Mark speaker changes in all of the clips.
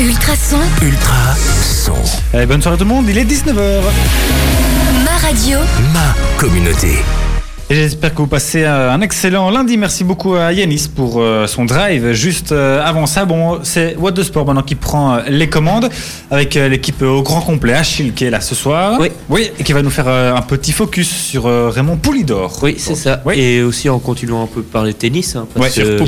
Speaker 1: Ultrason,
Speaker 2: Ultra son.
Speaker 3: Eh, bonne soirée tout le monde, il est 19h.
Speaker 1: ma radio,
Speaker 2: Ma communauté.
Speaker 3: Et j'espère que vous passez un excellent lundi. Merci beaucoup à Yanis pour euh, son drive. Juste euh, avant ça, bon, c'est What the Sport maintenant qui prend euh, les commandes avec l'équipe au grand complet. Achille qui est là ce soir.
Speaker 4: Oui.
Speaker 3: Oui, et qui va nous faire un petit focus sur Raymond Poulidor.
Speaker 4: Oui, c'est ça.
Speaker 3: Oui.
Speaker 4: Et aussi en continuant un peu par les tennis. hein, parce
Speaker 3: Ouais,
Speaker 4: que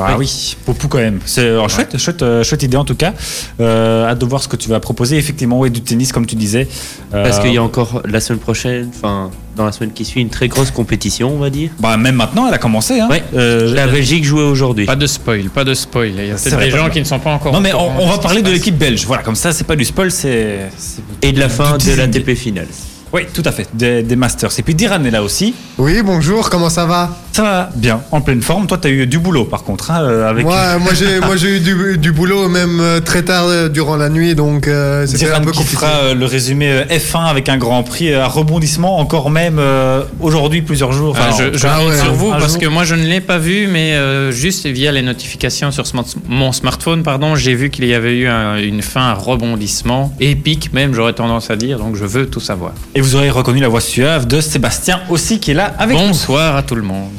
Speaker 3: sur
Speaker 4: il y a-
Speaker 3: Poupou. Ah oui, Poupou quand même. C'est euh, chouette, chouette, euh, chouette idée en tout cas. Euh, hâte de voir ce que tu vas proposer. Effectivement, oui, du tennis comme tu disais. Euh,
Speaker 4: Parce qu'il y a encore la semaine prochaine, enfin dans la semaine qui suit, une très grosse compétition, on va dire.
Speaker 3: bah, même maintenant, elle a commencé. Hein.
Speaker 4: Ouais.
Speaker 3: Euh,
Speaker 4: La Belgique jouait aujourd'hui.
Speaker 5: Pas de spoil, pas de spoil. Il y a
Speaker 3: C'est
Speaker 5: peut-être
Speaker 3: vrai,
Speaker 5: des
Speaker 3: pas
Speaker 5: gens
Speaker 3: de-
Speaker 5: qui ne sont pas encore.
Speaker 3: Non mais on, on va parler de l'équipe belge. Voilà, comme ça, c'est pas du spoil, c'est. c'est-
Speaker 4: Et de la fin de la
Speaker 3: teasing.
Speaker 4: TP finale.
Speaker 3: Oui, tout à fait, des, des masters. Et puis Diran est là aussi.
Speaker 6: Oui, bonjour, comment ça va?
Speaker 3: Ça va bien, en pleine forme. Toi, tu as eu du boulot par contre, hein, euh, avec
Speaker 6: Moi, moi j'ai moi j'ai eu du, du boulot même euh, très tard euh, durant la nuit, donc euh, c'était
Speaker 3: Diran
Speaker 6: un peu
Speaker 3: qui
Speaker 6: compliqué.
Speaker 3: fera euh, le résumé euh, F1 avec un grand prix à rebondissement, encore même euh, aujourd'hui, plusieurs jours.
Speaker 5: Ah, je je
Speaker 6: Ah ouais,
Speaker 5: sur
Speaker 6: un
Speaker 5: vous parce
Speaker 3: jour.
Speaker 5: que moi je ne l'ai pas vu, mais euh, juste via les notifications sur smart- mon smartphone, pardon, j'ai vu qu'il y avait eu un- une fin à rebondissement épique, même j'aurais tendance à dire. Donc je veux tout savoir.
Speaker 3: Et vous aurez reconnu la voix suave de Sébastien aussi qui est là avec nous.
Speaker 5: Bonsoir à tout le monde.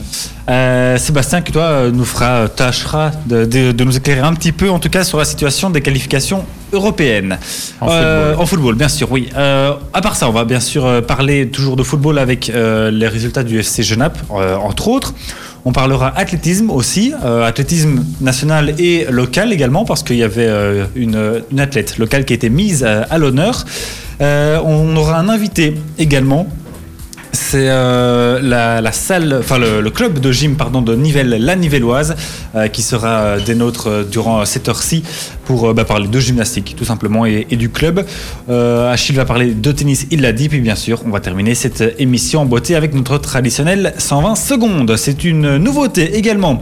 Speaker 3: Euh, Sébastien, qui toi euh, nous fera, euh, tâchera de, de- de nous éclairer un petit peu, en tout cas, sur la situation des qualifications européennes.
Speaker 5: En
Speaker 3: Euh,
Speaker 5: football.
Speaker 3: En football, bien sûr, oui. Euh, à part ça, on va bien sûr parler toujours de football avec les résultats du FC Genappe, entre autres. On parlera athlétisme aussi, euh, athlétisme national et local également, parce qu'il y avait euh, une, athlète locale qui a été mise euh, à l'honneur. On aura un invité également c'est euh, la, salle, enfin le, club de gym pardon de Nivelles, la Nivelloise, euh, qui sera euh, des nôtres durant cette heure-ci pour bah, parler de gymnastique tout simplement et, et du club. Achille va parler de tennis, il l'a dit, puis bien sûr on va terminer cette émission en beauté avec notre traditionnel 120 secondes. C'est une nouveauté également.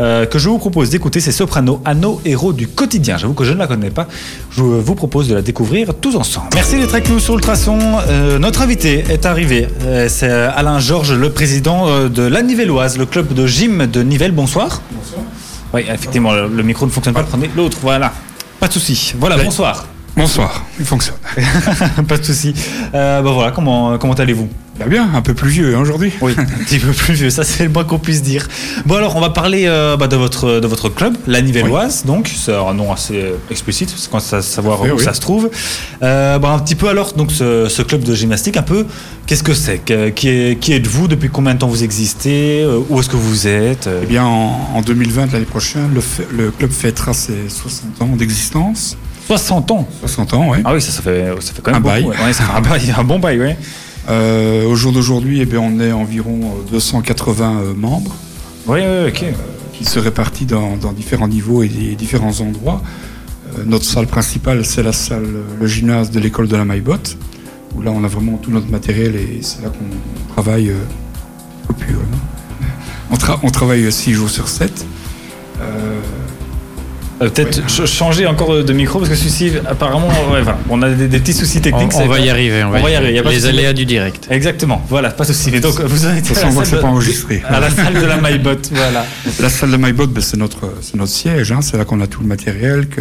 Speaker 3: Euh, que je vous propose d'écouter, c'est Soprano, à nos héros du quotidien. J'avoue que je ne la connais pas. Je vous propose de la découvrir tous ensemble. Merci d'être avec nous sur Ultrason. Euh, notre invité est arrivé. Euh, c'est Alain Georges, le président euh, de la Nivelloise, le club de gym de Nivelles. Bonsoir. Bonsoir. Oui, effectivement, le, le micro ne fonctionne pas. Prenez l'autre, voilà. Pas de souci. Voilà, bonsoir.
Speaker 7: Bonsoir, il fonctionne.
Speaker 3: pas de souci. Euh, bah voilà, comment, comment allez-vous?
Speaker 7: Bah bien, un peu plus vieux hein, aujourd'hui.
Speaker 3: Oui, un petit peu plus vieux, ça c'est le moins qu'on puisse dire. Bon alors, on va parler euh, bah, de, votre, de votre club, la Nivelloise, donc c'est un nom assez explicite, c'est quand ça savoir
Speaker 7: Oui,
Speaker 3: où
Speaker 7: oui.
Speaker 3: ça se trouve. Euh, bah, un petit peu alors, donc ce, ce club de gymnastique, un peu, qu'est-ce que c'est? Qui, est, qui êtes-vous? Depuis combien de temps vous existez? Euh, Où est-ce que vous êtes?
Speaker 7: Eh bien, en, en 2020, l'année prochaine, le, le club fêtera ses 60 ans d'existence.
Speaker 3: 60 ans
Speaker 7: 60 ans, oui.
Speaker 3: Ah oui, ça, ça, fait, ça fait quand même
Speaker 7: Un bail.
Speaker 3: beaucoup, ouais. Ouais, ça fait un bail, un bon bail, oui.
Speaker 7: Euh, au jour d'aujourd'hui, eh bien, on est environ euh, 280 euh, membres
Speaker 3: Oui, oui, ok.
Speaker 7: qui se répartis dans, dans différents niveaux et différents endroits. Euh, notre salle principale, c'est la salle, euh, le gymnase de l'école de la Maillebotte, où là, on a vraiment tout notre matériel et c'est là qu'on travaille euh, au ouais, non on, tra- on travaille 6 jours sur 7. Euh,
Speaker 3: Peut-être ch- changer encore de micro parce que celui-ci, apparemment, ouais, enfin, on a des, des petits soucis
Speaker 5: On,
Speaker 3: techniques.
Speaker 5: on va y arriver. On va,
Speaker 3: On va y arriver, y
Speaker 5: Les aléas du direct.
Speaker 3: Exactement, voilà, pas de souci. Mais donc, vous en êtes la
Speaker 7: on voit que
Speaker 3: salle
Speaker 7: c'est pas
Speaker 3: de-
Speaker 7: enregistré.
Speaker 3: À la salle de la MyBot, voilà.
Speaker 7: La salle de MyBot, ben, c'est notre, siège. hein. C'est là qu'on a tout le matériel, que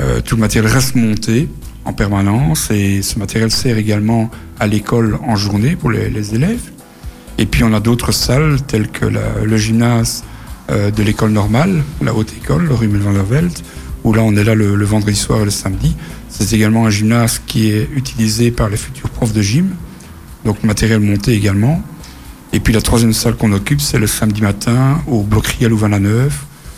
Speaker 7: euh, tout le matériel reste monté en permanence. Et ce matériel sert également à l'école en journée pour les, les élèves. Et puis on a d'autres salles telles que la- le gymnase de l'école normale, la haute école, rue Mulvanderveld, où là on est là le, le vendredi soir et le samedi. C'est également un gymnase qui est utilisé par les futurs profs de gym, donc matériel monté également. Et puis la troisième salle qu'on occupe, c'est le samedi matin au Bloquerie à Louvain-la-Neuve,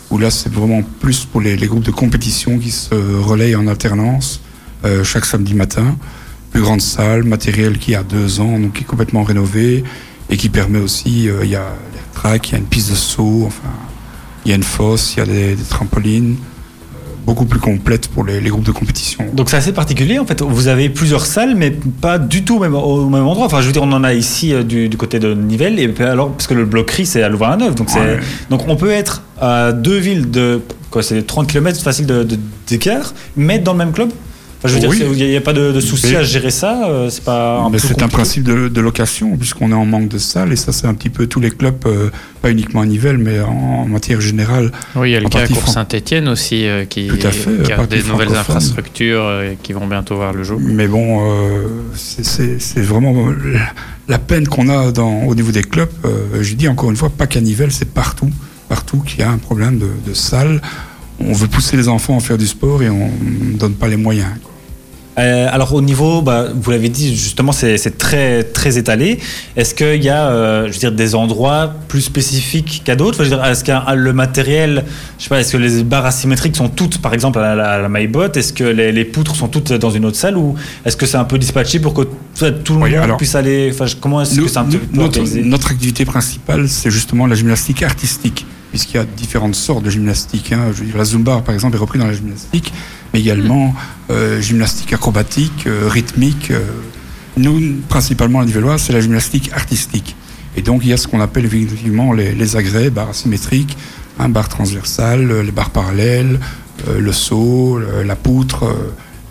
Speaker 7: où là c'est vraiment plus pour les, les groupes de compétition qui se relayent en alternance euh, chaque samedi matin. Plus grande salle, matériel qui a deux ans, donc qui est complètement rénové et qui permet aussi, euh, il y a les tracks, il y a une piste de saut, enfin, il y a une fosse, il y a des, des trampolines, beaucoup plus complète pour les, les groupes de compétition.
Speaker 3: Donc c'est assez particulier en fait. Vous avez plusieurs salles, mais pas du tout au même, au même endroit. Enfin, je veux dire, on en a ici euh, du, du côté de Nivelles, et alors parce que le bloquerie c'est à Louvain-la-Neuve, donc
Speaker 7: Ouais.
Speaker 3: donc on peut être à deux villes de quoi, c'est 30 km facile de de- d'écart, mais dans le même club. Enfin, je veux dire,
Speaker 7: Oui.
Speaker 3: c'est- il n'y a, pas de, de souci
Speaker 7: Mais-
Speaker 3: à gérer ça. euh, c'est pas un
Speaker 7: Mais
Speaker 3: peu
Speaker 7: c'est un principe de, de location, puisqu'on est en manque de salles, et ça, c'est un petit peu tous les clubs, euh, pas uniquement à Nivelles, mais en, en matière générale.
Speaker 5: Oui, il y a le cas à Cour Saint-Etienne aussi euh, qui,
Speaker 7: Tout à fait,
Speaker 5: qui
Speaker 7: à
Speaker 5: a des nouvelles infrastructures euh, qui vont bientôt voir le jour.
Speaker 7: Mais bon, euh, c'est- vraiment la- la peine qu'on a dans, au niveau des clubs. Euh, je dis encore une fois, pas qu'à Nivelles, c'est partout, partout qu'il y a un problème de, de salles. On veut pousser les enfants à faire du sport et on ne donne pas les moyens. quoi.
Speaker 3: Euh, alors au niveau, bah, vous l'avez dit justement, c'est très très étalé. Est-ce qu'il y a, euh, je veux dire, des endroits plus spécifiques qu'à d'autres? Enfin, Est-ce que le matériel, je sais pas, est-ce que les barres asymétriques sont toutes, par exemple, à la, la MyBot Est-ce que les, les poutres sont toutes dans une autre salle? Ou est-ce que c'est un peu dispatché pour que tout le
Speaker 7: Oui,
Speaker 3: monde
Speaker 7: alors,
Speaker 3: puisse aller? Enfin, comment est-ce que c'est un peu
Speaker 7: notre, notre activité principale, c'est justement la gymnastique artistique, puisqu'il y a différentes sortes de gymnastique. hein. Je veux dire, la Zumba, par exemple, est reprise dans la gymnastique, mais également euh, gymnastique acrobatique, euh, rythmique. euh. Nous, principalement à Nivellois, c'est la gymnastique artistique. Et donc, il y a ce qu'on appelle effectivement les, les agrès, barres asymétriques, un barre transversale, euh, les barres parallèles, le saut, la poutre,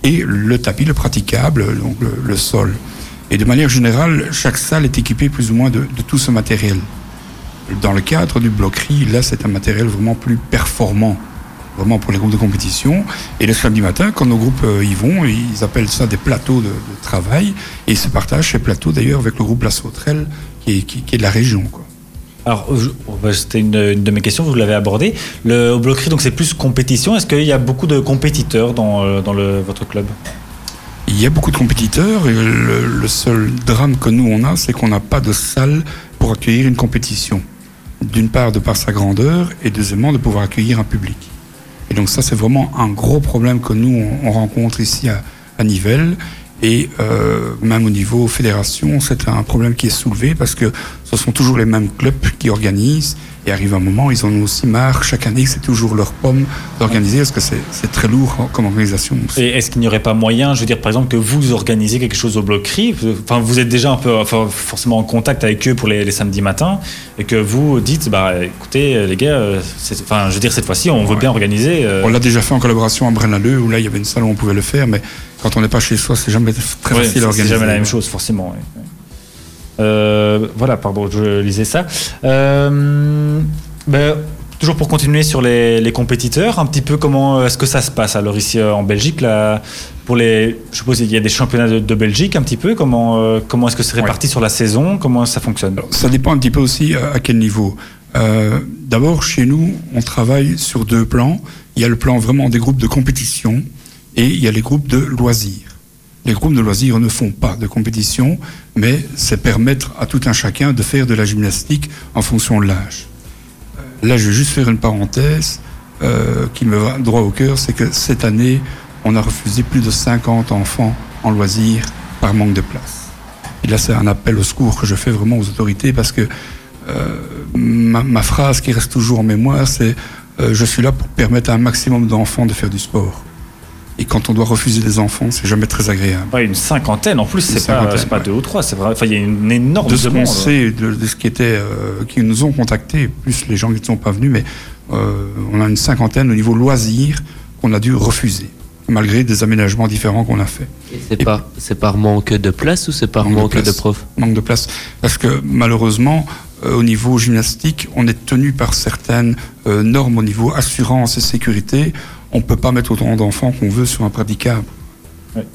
Speaker 7: et le tapis, le praticable, donc le, le sol. Et de manière générale, chaque salle est équipée plus ou moins de, de tout ce matériel. Dans le cadre du bloquerie, là, c'est un matériel vraiment plus performant, vraiment pour les groupes de compétition. Et le samedi matin, quand nos groupes euh, y vont, ils appellent ça des plateaux de, de travail, et ils se partagent ces plateaux d'ailleurs avec le groupe La Sauterelle, qui est, qui, qui est de la région. Quoi.
Speaker 3: Alors, je- oh, bah, c'était une, une de mes questions, vous l'avez abordé. Le au bloquerie, donc c'est plus compétition. Est-ce qu'il y a beaucoup de compétiteurs dans, euh, dans le, votre club?
Speaker 7: Il y a beaucoup de compétiteurs, et le, le seul drame que nous on a, c'est qu'on n'a pas de salle pour accueillir une compétition. D'une part, de par sa grandeur, et deuxièmement, de pouvoir accueillir un public. Et donc ça, c'est vraiment un gros problème que nous, on, on rencontre ici à, à Nivelles. Et euh, même au niveau fédération, c'est un problème qui est soulevé parce que ce sont toujours les mêmes clubs qui organisent. Et arrive un moment, ils en ont aussi marre chaque année c'est toujours leur pomme d'organiser parce que c'est c'est très lourd comme organisation. aussi.
Speaker 3: Et est-ce qu'il n'y aurait pas moyen, je veux dire, par exemple, que vous organisez quelque chose au bloquerie Enfin, vous êtes déjà un peu, enfin, forcément en contact avec eux pour les, les samedis matins, et que vous dites, bah, écoutez, les gars, euh, c'est- enfin, je veux dire, cette fois-ci, on veut bien organiser. euh,
Speaker 7: On l'a déjà fait en collaboration à Brennaleux, où là, il y avait une salle où on pouvait le faire, mais quand on n'est pas chez soi, c'est jamais très
Speaker 3: Ouais,
Speaker 7: facile
Speaker 3: c'est-
Speaker 7: à
Speaker 3: c'est
Speaker 7: organiser.
Speaker 3: jamais la même chose, forcément. ouais. Euh, voilà, pardon, je lisais ça. Euh, ben, toujours pour continuer sur les, les compétiteurs, un petit peu comment est-ce que ça se passe alors ici euh, en Belgique là, pour les, je suppose qu'il y a des championnats de, de Belgique un petit peu. Comment euh, comment est-ce que c'est réparti sur la saison Comment ça fonctionne?
Speaker 7: Ça dépend un petit peu aussi à quel niveau. Euh, D'abord, chez nous, on travaille sur deux plans. Il y a le plan vraiment des groupes de compétition et il y a les groupes de loisirs. Les groupes de loisirs ne font pas de compétition, mais c'est permettre à tout un chacun de faire de la gymnastique en fonction de l'âge. Euh, Là, je vais juste faire une parenthèse euh, qui me va droit au cœur, c'est que cette année, on a refusé plus de 50 enfants en loisirs par manque de place. Et là, c'est un appel au secours que je fais vraiment aux autorités parce que euh, ma, phrase qui reste toujours en mémoire, c'est je suis là pour permettre à un maximum d'enfants de faire du sport. Et quand on doit refuser des enfants, c'est jamais très agréable.
Speaker 3: Ouais, Une cinquantaine en plus, c'est pas, pas
Speaker 7: ouais.
Speaker 3: deux ou trois, c'est vrai. Enfin, il y a une énorme
Speaker 7: de ce qu'on
Speaker 3: demande.
Speaker 7: sait, de, de ce qui était, euh, qui nous ont contactés, plus les gens qui ne sont pas venus, mais euh, on a une cinquantaine au niveau loisirs qu'on a dû refuser, malgré des aménagements différents qu'on a fait.
Speaker 4: Et C'est par, c'est par manque de place ou c'est par
Speaker 7: Manque de
Speaker 4: manque de,
Speaker 7: place.
Speaker 4: profs?
Speaker 7: Manque de place. Parce que malheureusement, euh, au niveau gymnastique, on est tenu par certaines euh, normes au niveau assurance et sécurité. On ne peut pas mettre autant d'enfants qu'on veut sur un praticable.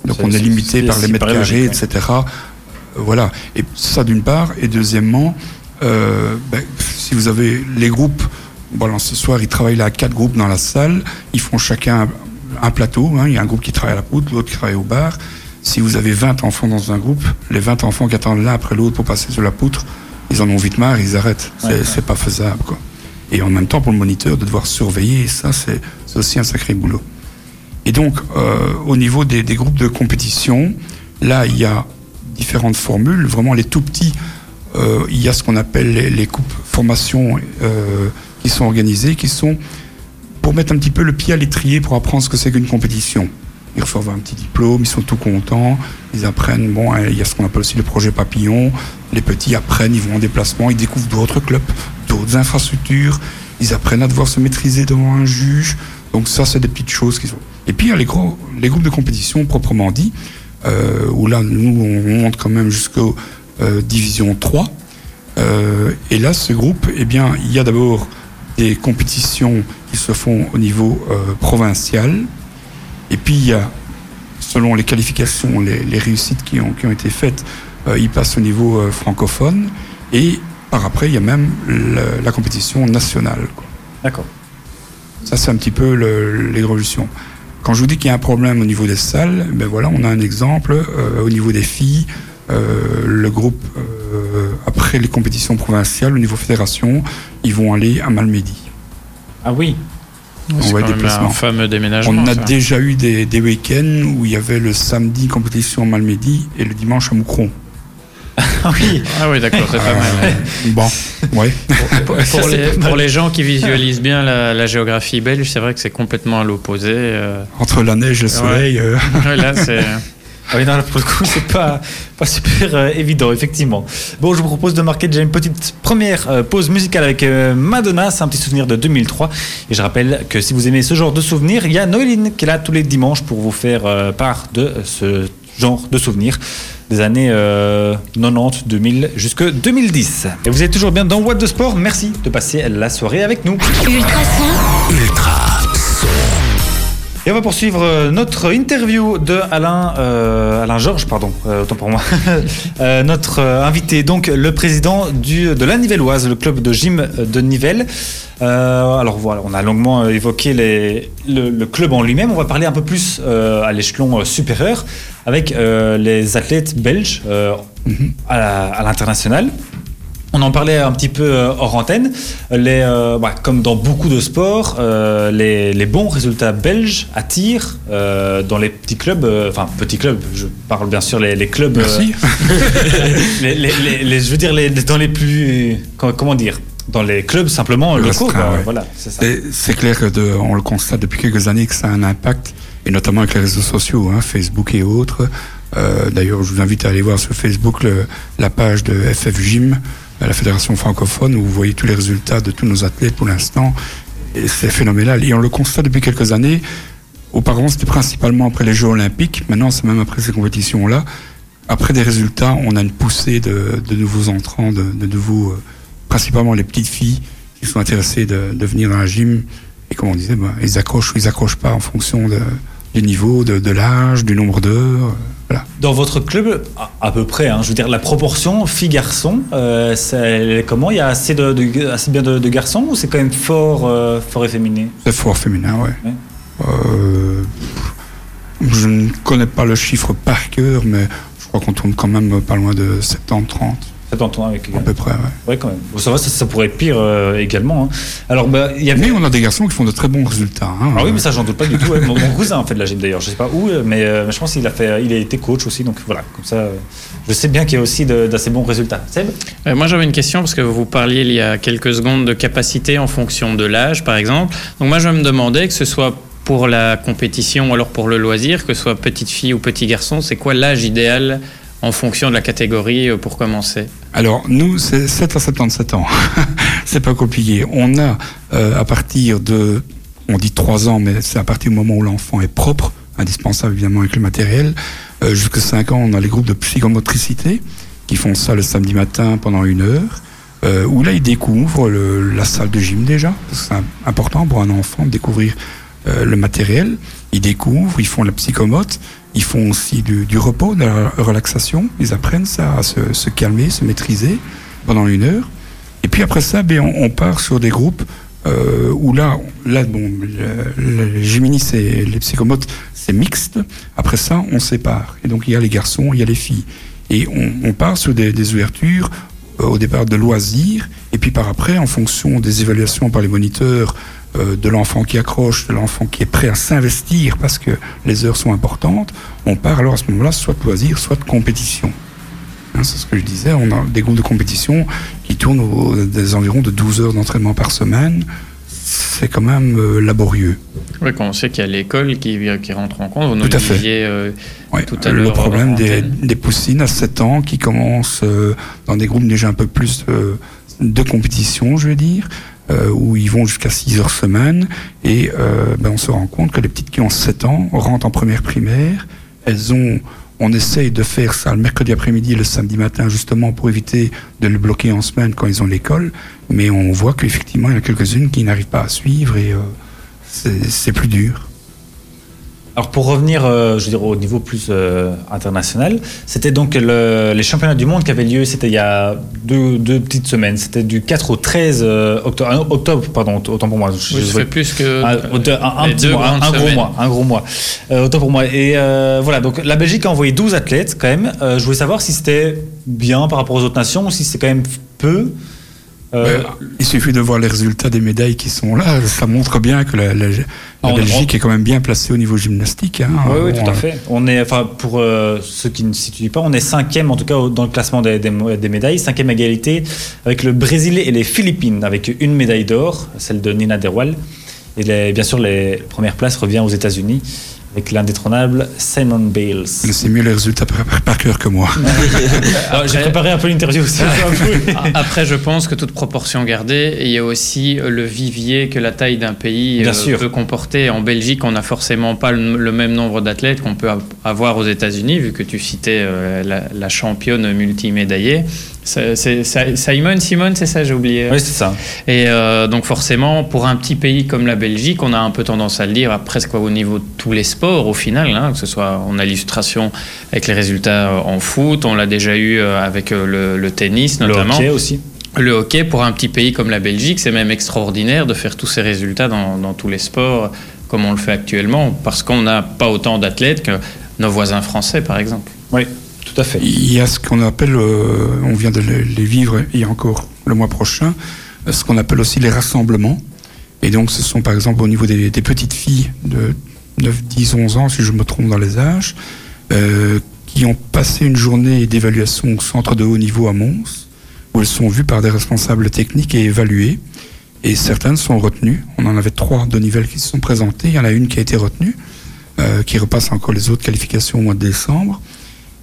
Speaker 7: Donc on est limité par les mètres carrés,
Speaker 3: logique,
Speaker 7: etc. Euh, voilà. Et ça d'une part. Et deuxièmement, euh, ben, si vous avez les groupes, voilà, ce soir ils travaillent là à quatre groupes dans la salle, ils font chacun un, un plateau. hein. Il y a un groupe qui travaille à la poutre, l'autre qui travaille au bar. Si vous avez 20 enfants dans un groupe, les 20 enfants qui attendent l'un après l'autre pour passer sur la poutre, ils en ont vite marre, ils arrêtent. C'est
Speaker 3: Ouais.
Speaker 7: pas faisable. Quoi. Et en même temps, pour le moniteur, de devoir surveiller, ça, c'est c'est aussi un sacré boulot. Et donc, euh, au niveau des, groupes de compétition, là, il y a différentes formules. Vraiment, les tout petits, euh, il y a ce qu'on appelle les, les coupes formations euh, qui sont organisées, qui sont pour mettre un petit peu le pied à l'étrier pour apprendre ce que c'est qu'une compétition. Ils reçoivent un petit diplôme, ils sont tout contents, ils apprennent, bon, hein, il y a ce qu'on appelle aussi le projet papillon, les petits apprennent, ils vont en déplacement, ils découvrent d'autres clubs, d'autres infrastructures, ils apprennent à devoir se maîtriser devant un juge, donc ça c'est des petites choses qui sont... Et puis il y a les, gros, les groupes de compétition proprement dit, euh, où là, nous, on monte quand même jusqu'au euh, division 3. Euh, et là, ce groupe, eh bien, il y a d'abord des compétitions qui se font au niveau euh, provincial. Et puis, il y a, selon les qualifications, les, réussites qui ont, qui ont été faites, ils passent au niveau francophone. Et par après, il y a même la, compétition nationale.
Speaker 3: D'accord.
Speaker 7: Ça, c'est un petit peu l'évolution. Quand je vous dis qu'il y a un problème au niveau des salles, ben voilà, on a un exemple euh, au niveau des filles. euh, le groupe, euh, après les compétitions provinciales, au niveau fédération, ils vont aller à Malmedy.
Speaker 3: Ah oui.
Speaker 7: On
Speaker 5: C'est
Speaker 7: voit
Speaker 5: quand
Speaker 7: des
Speaker 5: même
Speaker 7: déplacements.
Speaker 5: un fameux déménagement.
Speaker 7: On a
Speaker 5: ça.
Speaker 7: déjà eu des, des week-ends où il y avait le samedi compétition à Malmedy et le dimanche à Moucron.
Speaker 3: Ah oui.
Speaker 5: Ah oui, d'accord, c'est pas mal.
Speaker 7: Euh, bon, ouais.
Speaker 5: Pour, les,
Speaker 3: mal.
Speaker 5: pour les gens qui visualisent bien la, la géographie belge, c'est vrai que c'est complètement à l'opposé. euh.
Speaker 7: Entre la neige et le soleil, euh,
Speaker 5: Ouais, là, c'est.
Speaker 3: Ah oui, non, là, pour le coup, c'est pas, pas super euh, évident, effectivement. Bon, je vous propose de marquer déjà une petite première euh, pause musicale avec euh, Madonna. C'est un petit souvenir de 2003. Et je rappelle que si vous aimez ce genre de souvenirs, il y a Noéline qui est là tous les dimanches pour vous faire euh, part de ce genre de souvenirs des années euh, 90, 2000 jusque 2010. Et vous êtes toujours bien dans What de Sport. Merci de passer la soirée avec nous.
Speaker 2: Ultra son.
Speaker 3: Et on va poursuivre euh, notre interview de Alain, euh, Alain Georges, pardon, euh, autant pour moi, Euh, notre invité, donc le président du, de la Nivelloise, le club de gym de Nivelles. Alors voilà, on a longuement évoqué les, le, le club en lui-même. On va parler un peu plus à l'échelon supérieur avec les athlètes belges à la- à l'international. On en parlait un petit peu euh, hors antenne. Les, euh, bah, comme dans beaucoup de sports, euh, les, les bons résultats belges attirent euh, dans les petits clubs, euh, enfin petits clubs, je parle bien sûr les, les clubs. euh,
Speaker 7: merci.
Speaker 3: les, les- les- les- je veux dire les, dans les plus, comment, dire, dans les clubs simplement
Speaker 7: Le
Speaker 3: locaux.
Speaker 7: restreint,
Speaker 3: quoi.
Speaker 7: ouais.
Speaker 3: Voilà, c'est ça.
Speaker 7: Et C'est clair que de- on le constate depuis quelques années que ça a un impact, et notamment avec les réseaux sociaux, hein, Facebook et autres. Euh, D'ailleurs, je vous invite à aller voir sur Facebook le- la page de FF Gym, euh, la fédération francophone, où vous voyez tous les résultats de tous nos athlètes pour l'instant. C'est phénoménal. Et on le constate depuis quelques années. Auparavant, c'était principalement après les Jeux Olympiques. Maintenant, c'est même après ces compétitions-là. Après des résultats, on a une poussée de, nouveaux entrants, de, nouveaux, euh, principalement les petites filles qui sont intéressées de, venir dans la gym. Et comme on disait, ben, ils accrochent ou ils accrochent pas en fonction de, du niveau, de, de l'âge, du nombre d'heures. Voilà.
Speaker 3: Dans votre club, à, à peu près, hein, je veux dire, la proportion filles-garçons, euh, c'est comment? Il y a assez, de, de- assez bien de, de garçons ou c'est quand même fort, euh, fort efféminé
Speaker 7: C'est fort féminin, ouais.
Speaker 3: Ouais.
Speaker 7: Euh, je ne connais pas le chiffre par cœur, mais je crois qu'on tourne quand même pas loin de 70-30,
Speaker 3: Ça t'entend avec
Speaker 7: à peu près. Ouais.
Speaker 3: Ouais, quand même. Bon, ça va, ça, ça pourrait être pire euh, également. hein. Alors, bah, il y avait.
Speaker 7: Mais on a des garçons qui font de très bons résultats. hein.
Speaker 3: Ah oui, mais ça, j'en doute pas du tout. ouais. Mon, mon cousin fait de la gym d'ailleurs. Je sais pas où, euh, mais euh, je pense qu'il a fait, il a été coach aussi. Donc voilà, comme ça, euh, je sais bien qu'il y a aussi d'assez bons résultats. Seb?
Speaker 5: Euh, moi, j'avais une question parce que vous parliez il y a quelques secondes de capacité en fonction de l'âge, par exemple. Donc, moi, je me demandais que ce soit pour la compétition ou alors pour le loisir, que ce soit petite fille ou petit garçon, c'est quoi l'âge idéal en fonction de la catégorie euh, pour commencer
Speaker 7: Alors, nous, c'est 7 à 77 ans. c'est pas compliqué. On a, euh, à partir de, on dit 3 ans, mais c'est à partir du moment où l'enfant est propre, indispensable évidemment avec le matériel, euh, jusqu'à 5 ans, on a les groupes de psychomotricité qui font ça le samedi matin pendant une heure, où là, ils découvrent la salle de gym déjà. C'est important pour un enfant de découvrir le matériel. Ils découvrent, ils font la psychomote, ils font aussi du, repos, de la relaxation. Ils apprennent ça, à se, calmer, se maîtriser pendant une heure. Et puis après ça, ben, on, part sur des groupes euh, où là, là bon, le, le- les géminis et les psychomotes, c'est mixte. Après ça, on sépare. Et donc il y a les garçons, il y a les filles. Et on, part sur des, des ouvertures euh, au départ de loisirs, et puis par après, en fonction des évaluations par les moniteurs, euh, de l'enfant qui accroche, de l'enfant qui est prêt à s'investir parce que les heures sont importantes, on part alors à ce moment-là soit de loisirs, soit de compétition. Hein, c'est ce que je disais, on a des groupes de compétition qui tournent aux, des environs de 12 heures d'entraînement par semaine. C'est quand même euh, laborieux.
Speaker 5: Oui, quand on sait qu'il y a l'école qui, qui rentre en compte, vous nous
Speaker 7: Tout à fait.
Speaker 5: disiez, euh,
Speaker 7: Ouais,
Speaker 5: Tout à
Speaker 7: le problème des, des poussines à 7 ans qui commencent euh, dans des groupes déjà un peu plus euh, de compétition, je vais dire, euh, où ils vont jusqu'à 6 heures semaine. Et euh, ben, on se rend compte que les petites qui ont 7 ans rentrent en première primaire. Elles ont, on essaye de faire ça le mercredi après-midi et le samedi matin, justement pour éviter de les bloquer en semaine quand ils ont l'école. Mais on voit qu'effectivement, il y en a quelques-unes qui n'arrivent pas à suivre et euh, c'est c'est plus dur.
Speaker 3: Alors pour revenir, euh, je veux dire, au niveau plus euh, international, c'était donc le- les championnats du monde qui avaient lieu, c'était il y a deux, deux petites semaines, c'était du 4 au 13 euh, octobre, octobre, pardon, autant pour moi. Je-
Speaker 5: Oui,
Speaker 3: je-
Speaker 5: fait plus que
Speaker 3: un, petit mois, gros mois, un gros mois. Euh, autant pour moi. Et voilà, donc la Belgique a envoyé 12 athlètes quand même. Je voulais savoir si c'était bien par rapport aux autres nations ou si c'est quand même peu. Euh,
Speaker 7: il suffit de voir les résultats des médailles qui sont là. Ça montre bien que la, la- la
Speaker 3: on-
Speaker 7: Belgique est quand même bien placée au niveau gymnastique. hein.
Speaker 3: Oui, tout à fait. On est, enfin, pour euh, ceux qui ne se situent pas, on est cinquième en tout cas dans le classement des, des, des médailles, cinquième égalité avec le Brésil et les Philippines, avec une médaille d'or, celle de Nina Derwal. Et les- bien sûr, les premières places revient aux États-Unis avec l'indétrônable Simon Bales.
Speaker 7: Mais c'est mieux les résultats par, par- par cœur que moi.
Speaker 3: Alors, J'ai préparé un peu l'interview aussi.
Speaker 5: Après, je pense que toute proportion gardée, il y a aussi euh, le vivier que la taille d'un pays
Speaker 3: Bien
Speaker 5: euh,
Speaker 3: sûr.
Speaker 5: peut comporter. En Belgique, on n'a forcément pas le, le même nombre d'athlètes qu'on peut avoir aux États-Unis, vu que tu citais euh, la, la championne multimédaillée. C'est- c'est- c'est- Simon, Simone, c'est ça, j'ai oublié.
Speaker 3: oui, c'est ça.
Speaker 5: Et euh, donc forcément, pour un petit pays comme la Belgique, on a un peu tendance à le dire, à presque au niveau de tous les sports au final, hein, que ce soit, on a l'illustration avec les résultats euh, en foot, on l'a déjà eu euh, avec le, le tennis notamment.
Speaker 3: Le hockey aussi.
Speaker 5: Le hockey, pour un petit pays comme la Belgique, c'est même extraordinaire de faire tous ces résultats dans, dans tous les sports comme on le fait actuellement, parce qu'on n'a pas autant d'athlètes que nos voisins français, par exemple.
Speaker 3: Oui,
Speaker 7: Il y a ce qu'on appelle, euh, on vient de les vivre il y a encore le mois prochain, ce qu'on appelle aussi les rassemblements. Et donc ce sont par exemple au niveau des, des petites filles de 9, 10, 11 ans, si je me trompe dans les âges, euh, qui ont passé une journée d'évaluation au centre de haut niveau à Mons, où elles sont vues par des responsables techniques et évaluées. Et certaines sont retenues. On en avait trois de Nivelles qui se sont présentées. Il y en a une qui a été retenue, euh, qui repasse encore les autres qualifications au mois de décembre.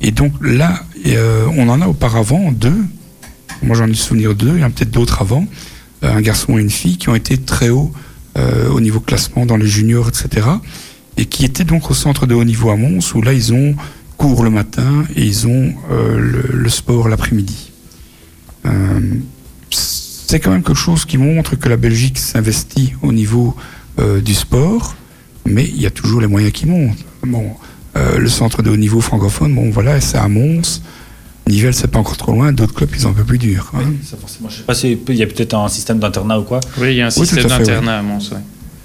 Speaker 7: Et donc là, euh, on en a auparavant deux. Moi, j'en ai souvenir deux. Il y en a peut-être d'autres avant. Euh, un garçon et une fille qui ont été très hauts euh, au niveau classement dans les juniors, etc. Et qui étaient donc au centre de haut niveau à Mons, où là, ils ont cours le matin et ils ont le, le sport l'après-midi. C'est quand même quelque chose qui montre que la Belgique s'investit au niveau du sport, mais il y a toujours les moyens qui montent. Bon, euh, le centre de haut niveau francophone, bon voilà, c'est à Mons. Nivelles, c'est pas encore trop loin. D'autres clubs, ils sont un peu plus durs. hein.
Speaker 3: Ça, forcément, je sais pas s'il y a peut-être un système d'internat ou quoi.
Speaker 5: Oui, il y a un
Speaker 7: Oui,
Speaker 5: système d'internat à Mons. ouais.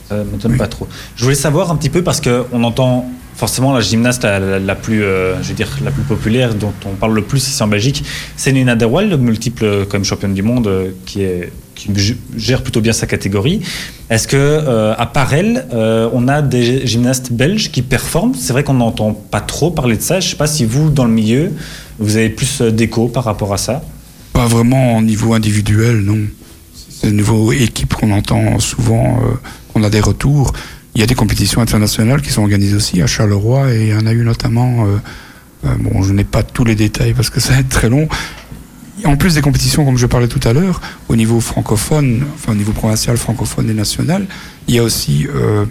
Speaker 3: Ça m'étonne
Speaker 7: Oui.
Speaker 3: pas trop. Je voulais savoir un petit peu parce que on entend forcément la gymnaste la, la- la plus, euh, je veux dire, la plus populaire dont on parle le plus ici en Belgique, c'est Nina Derwal, le multiple quand même championne du monde euh, qui est qui gère plutôt bien sa catégorie. Est-ce que euh, à part elle, euh, on a des gymnastes belges qui performent? C'est vrai qu'on n'entend pas trop parler de ça. Je sais pas si vous dans le milieu vous avez plus euh, d'écho par rapport à ça.
Speaker 7: Pas vraiment au niveau individuel, non. C'est au niveau équipe qu'on entend souvent, qu'on a des retours. Il y a des compétitions internationales qui sont organisées aussi à Charleroi et il y en a eu notamment. bon, je n'ai pas tous les détails parce que ça va être très long. En plus des compétitions, comme je parlais tout à l'heure, au niveau francophone, enfin au niveau provincial, francophone et national, il y a aussi euh,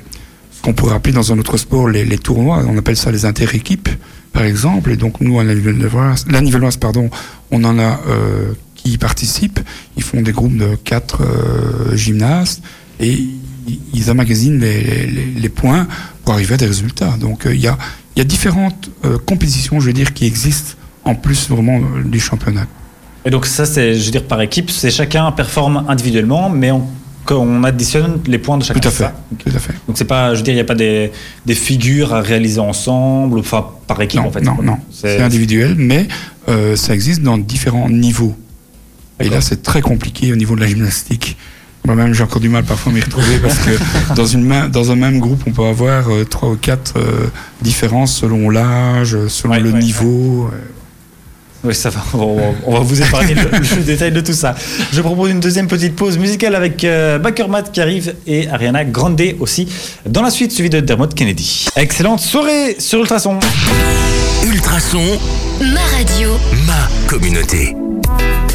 Speaker 7: ce qu'on pourrait appeler dans un autre sport les, tournois. On appelle ça les inter-équipes, par exemple. Et donc nous, à la Nivelloise, pardon, on en a euh, qui participent. Ils font des groupes de quatre euh, gymnastes et ils- amagasinent les, points pour arriver à des résultats. Donc euh, il y, a, différentes euh, compétitions, je veux dire, qui existent en plus vraiment euh, du championnat.
Speaker 3: Et donc ça, c'est, je veux dire, par équipe, c'est chacun performe individuellement, mais on, additionne les points de chacun.
Speaker 7: Tout à fait.
Speaker 3: ça
Speaker 7: Tout à fait.
Speaker 3: Donc c'est pas, je veux dire, il n'y a pas des, des figures à réaliser ensemble, enfin par équipe
Speaker 7: Non,
Speaker 3: en fait.
Speaker 7: non, non. C'est individuel, mais euh, ça existe dans différents niveaux. Et là, c'est très compliqué au niveau de la gymnastique. Moi-même, j'ai encore du mal parfois à m'y retrouver parce que dans, une dans un même groupe, on peut avoir euh, trois ou quatre euh, différences selon l'âge, selon
Speaker 3: Ouais,
Speaker 7: le
Speaker 3: ouais,
Speaker 7: niveau.
Speaker 3: Oui, ça va. On, va- vous épargner le, le détail de tout ça. Je propose une deuxième petite pause musicale avec euh, Bakermat qui arrive et Ariana Grande aussi. Dans la suite, suivi de Dermot Kennedy. Excellente soirée sur Ultrason.
Speaker 2: Ultrason,
Speaker 1: Ma radio.
Speaker 2: ma communauté.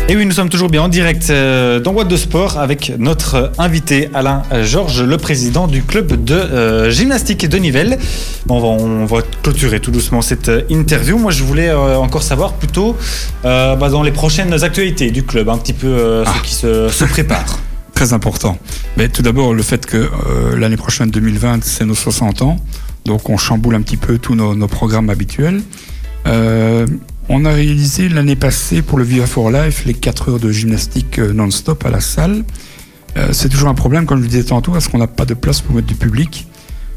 Speaker 3: Et oui, nous sommes toujours bien en direct euh, dans What de Sport avec notre invité Alain Georges, le président du club de euh, gymnastique de Nivelles. Bon, on, va, on va clôturer tout doucement cette euh, interview. Moi, je voulais euh, encore savoir plutôt euh, bah, dans les prochaines actualités du club, un petit peu ce qui se, se prépare.
Speaker 7: Très important. Mais tout d'abord, le fait que l'année prochaine, 2020, c'est nos 60 ans. Donc, on chamboule un petit peu tous nos, nos programmes habituels. Euh, on a réalisé l'année passée pour le Viva for Life les 4 heures de gymnastique euh, non-stop à la salle. Euh, c'est toujours un problème, comme je le disais tantôt, parce qu'on n'a pas de place pour mettre du public.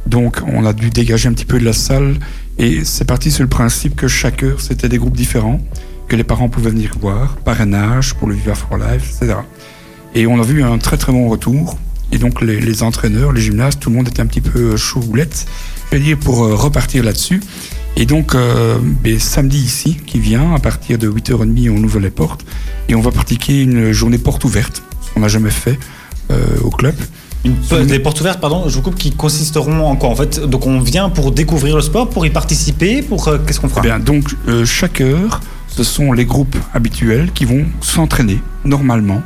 Speaker 7: Donc, on a dû dégager un petit peu de la salle. Et c'est parti sur le principe que chaque heure, c'était des groupes différents, que les parents pouvaient venir voir, parrainage pour le Viva for Life, etc. Et on a vu un très très bon retour. Et donc, les, entraîneurs, les gymnastes, tout le monde était un petit peu chaud roulette, je pour euh, repartir là-dessus. Et donc, euh, ben, samedi ici, qui vient, à partir de 8h30, on ouvre les portes et on va pratiquer une journée porte ouverte, ce qu'on n'a jamais fait euh, au club.
Speaker 3: Une, des portes ouvertes, pardon, je vous coupe, qui consisteront en quoi en fait? Donc on vient pour découvrir le sport, pour y participer, pour euh, qu'est-ce qu'on fera?
Speaker 7: Eh bien, donc, euh, chaque heure, ce sont les groupes habituels qui vont s'entraîner normalement,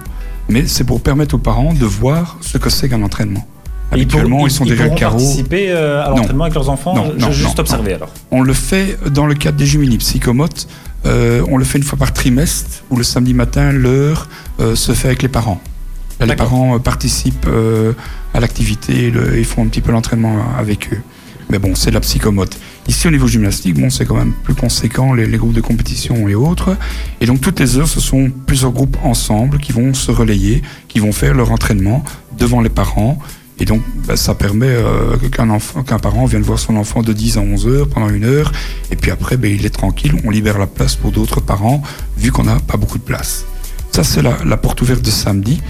Speaker 7: mais c'est pour permettre aux parents de voir ce que c'est qu'un entraînement.
Speaker 3: Pour-
Speaker 7: Habituellement, ils, sont déjà
Speaker 3: pourront
Speaker 7: le carreau.
Speaker 3: participer euh, à l'entraînement avec leurs enfants
Speaker 7: Non, non,
Speaker 3: juste
Speaker 7: non,
Speaker 3: observer alors.
Speaker 7: On le fait dans le cadre des Jumini psychomotes. Euh, on le fait une fois par trimestre, où le samedi matin, l'heure euh, se fait avec les parents. Là, les parents euh, participent à l'activité et font un petit peu l'entraînement avec eux. Mais bon, c'est de la psychomote. Ici, au niveau gymnastique, bon, c'est quand même plus conséquent, les, les groupes de compétition et autres. Et donc, toutes les heures, ce sont plusieurs groupes ensemble qui vont se relayer, qui vont faire leur entraînement devant les parents. Et donc, bah, ça permet euh, qu'un parent vienne voir son enfant de 10 à 11 heures pendant une heure. Et puis après, bah, il est tranquille, on libère la place pour d'autres parents, vu qu'on n'a pas beaucoup de place. Ça, c'est la, porte ouverte de samedi,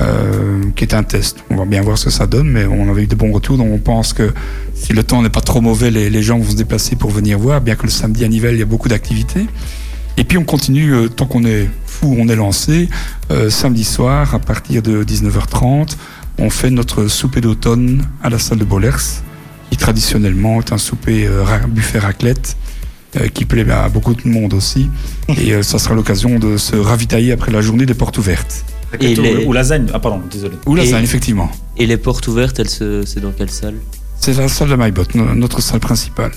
Speaker 7: euh, qui est un test. On va bien voir ce que ça donne, mais on avait eu de bons retours, donc on pense que si le temps n'est pas trop mauvais, les, gens vont se déplacer pour venir voir, bien que le samedi à Nivelles, il y a beaucoup d'activités. Et puis on continue, euh, tant qu'on est fou, on est lancé, samedi soir, à partir de 19h30, on fait notre souper d'automne à la salle de Bollers, qui traditionnellement est un souper euh, buffet raclette, euh, qui plaît à beaucoup de monde aussi. Et euh, ça sera l'occasion de se ravitailler après la journée des portes ouvertes.
Speaker 4: Et
Speaker 3: Ou-
Speaker 4: les-
Speaker 3: Ou lasagne. Ah pardon, désolé.
Speaker 7: Ou la
Speaker 4: Et-
Speaker 7: salle, effectivement.
Speaker 4: Et les portes ouvertes, elles se- c'est dans quelle salle?
Speaker 7: C'est la salle de MyBot, no- notre salle principale.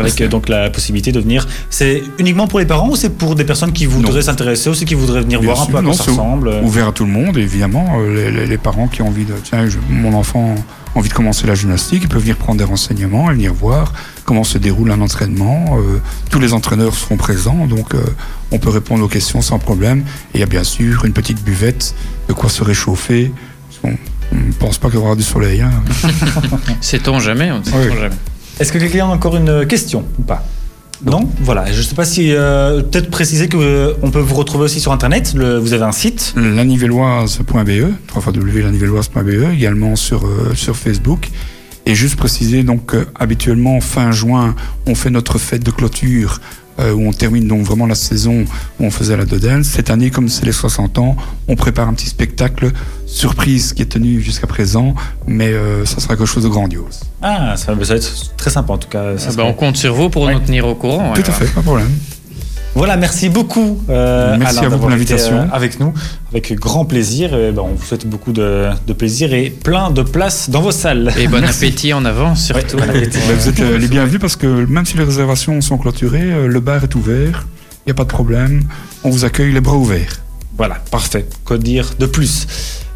Speaker 3: Avec euh, donc la possibilité de venir. C'est uniquement pour les parents ou c'est pour des personnes qui voudraient s'intéresser aussi, qui voudraient venir
Speaker 7: Bien
Speaker 3: voir un peu à quoi ça
Speaker 7: c'est
Speaker 3: ressemble euh.
Speaker 7: Ouvert à tout le monde, évidemment. euh, Les, les- les parents qui ont envie de. Tiens, je- mon enfant a envie de commencer la gymnastique, ils peuvent venir prendre des renseignements et venir voir comment se déroule un entraînement. euh, tous les entraîneurs seront présents, donc euh, on peut répondre aux questions sans problème. Et il y a bien sûr une petite buvette, de quoi se réchauffer. On ne pense pas qu'il y aura du soleil. hein.
Speaker 5: Sait-on jamais, on ne sait
Speaker 7: Oui.
Speaker 5: jamais.
Speaker 3: Est-ce que quelqu'un a encore une question ou pas? Non. Voilà, je ne sais pas si. euh, Peut-être préciser qu'on peut vous retrouver aussi sur Internet. Vous avez un site.
Speaker 7: lanivelloise.be, www.lanivelloise.be, également sur, euh, sur Facebook. Et juste préciser donc habituellement fin juin, on fait notre fête de clôture euh, où on termine donc vraiment la saison où on faisait la Dodane. Cette année, comme c'est les 60 ans, on prépare un petit spectacle surprise qui est tenu jusqu'à présent, mais euh, ça sera quelque chose de grandiose.
Speaker 3: Ah, ça, ça va être très sympa en tout cas. ça
Speaker 5: Ah
Speaker 3: sera-
Speaker 5: bah, on compte sur vous pour
Speaker 3: Ouais.
Speaker 5: nous tenir au courant.
Speaker 7: Tout à fait, pas de problème.
Speaker 3: Voilà, merci beaucoup. euh,
Speaker 7: Merci
Speaker 3: Alain,
Speaker 7: à vous pour l'invitation.
Speaker 3: euh, avec nous, avec grand plaisir. Et, ben, on vous souhaite beaucoup de, de plaisir et plein de place dans vos salles.
Speaker 5: Et bon appétit en avant, surtout.
Speaker 3: Ouais, bon appétit.
Speaker 7: Ben, vous êtes euh, les bienvenus parce que même si les réservations sont clôturées, euh, le bar est ouvert, il n'y a pas de problème, on vous accueille les bras ouverts.
Speaker 3: Voilà, parfait. Que dire de plus?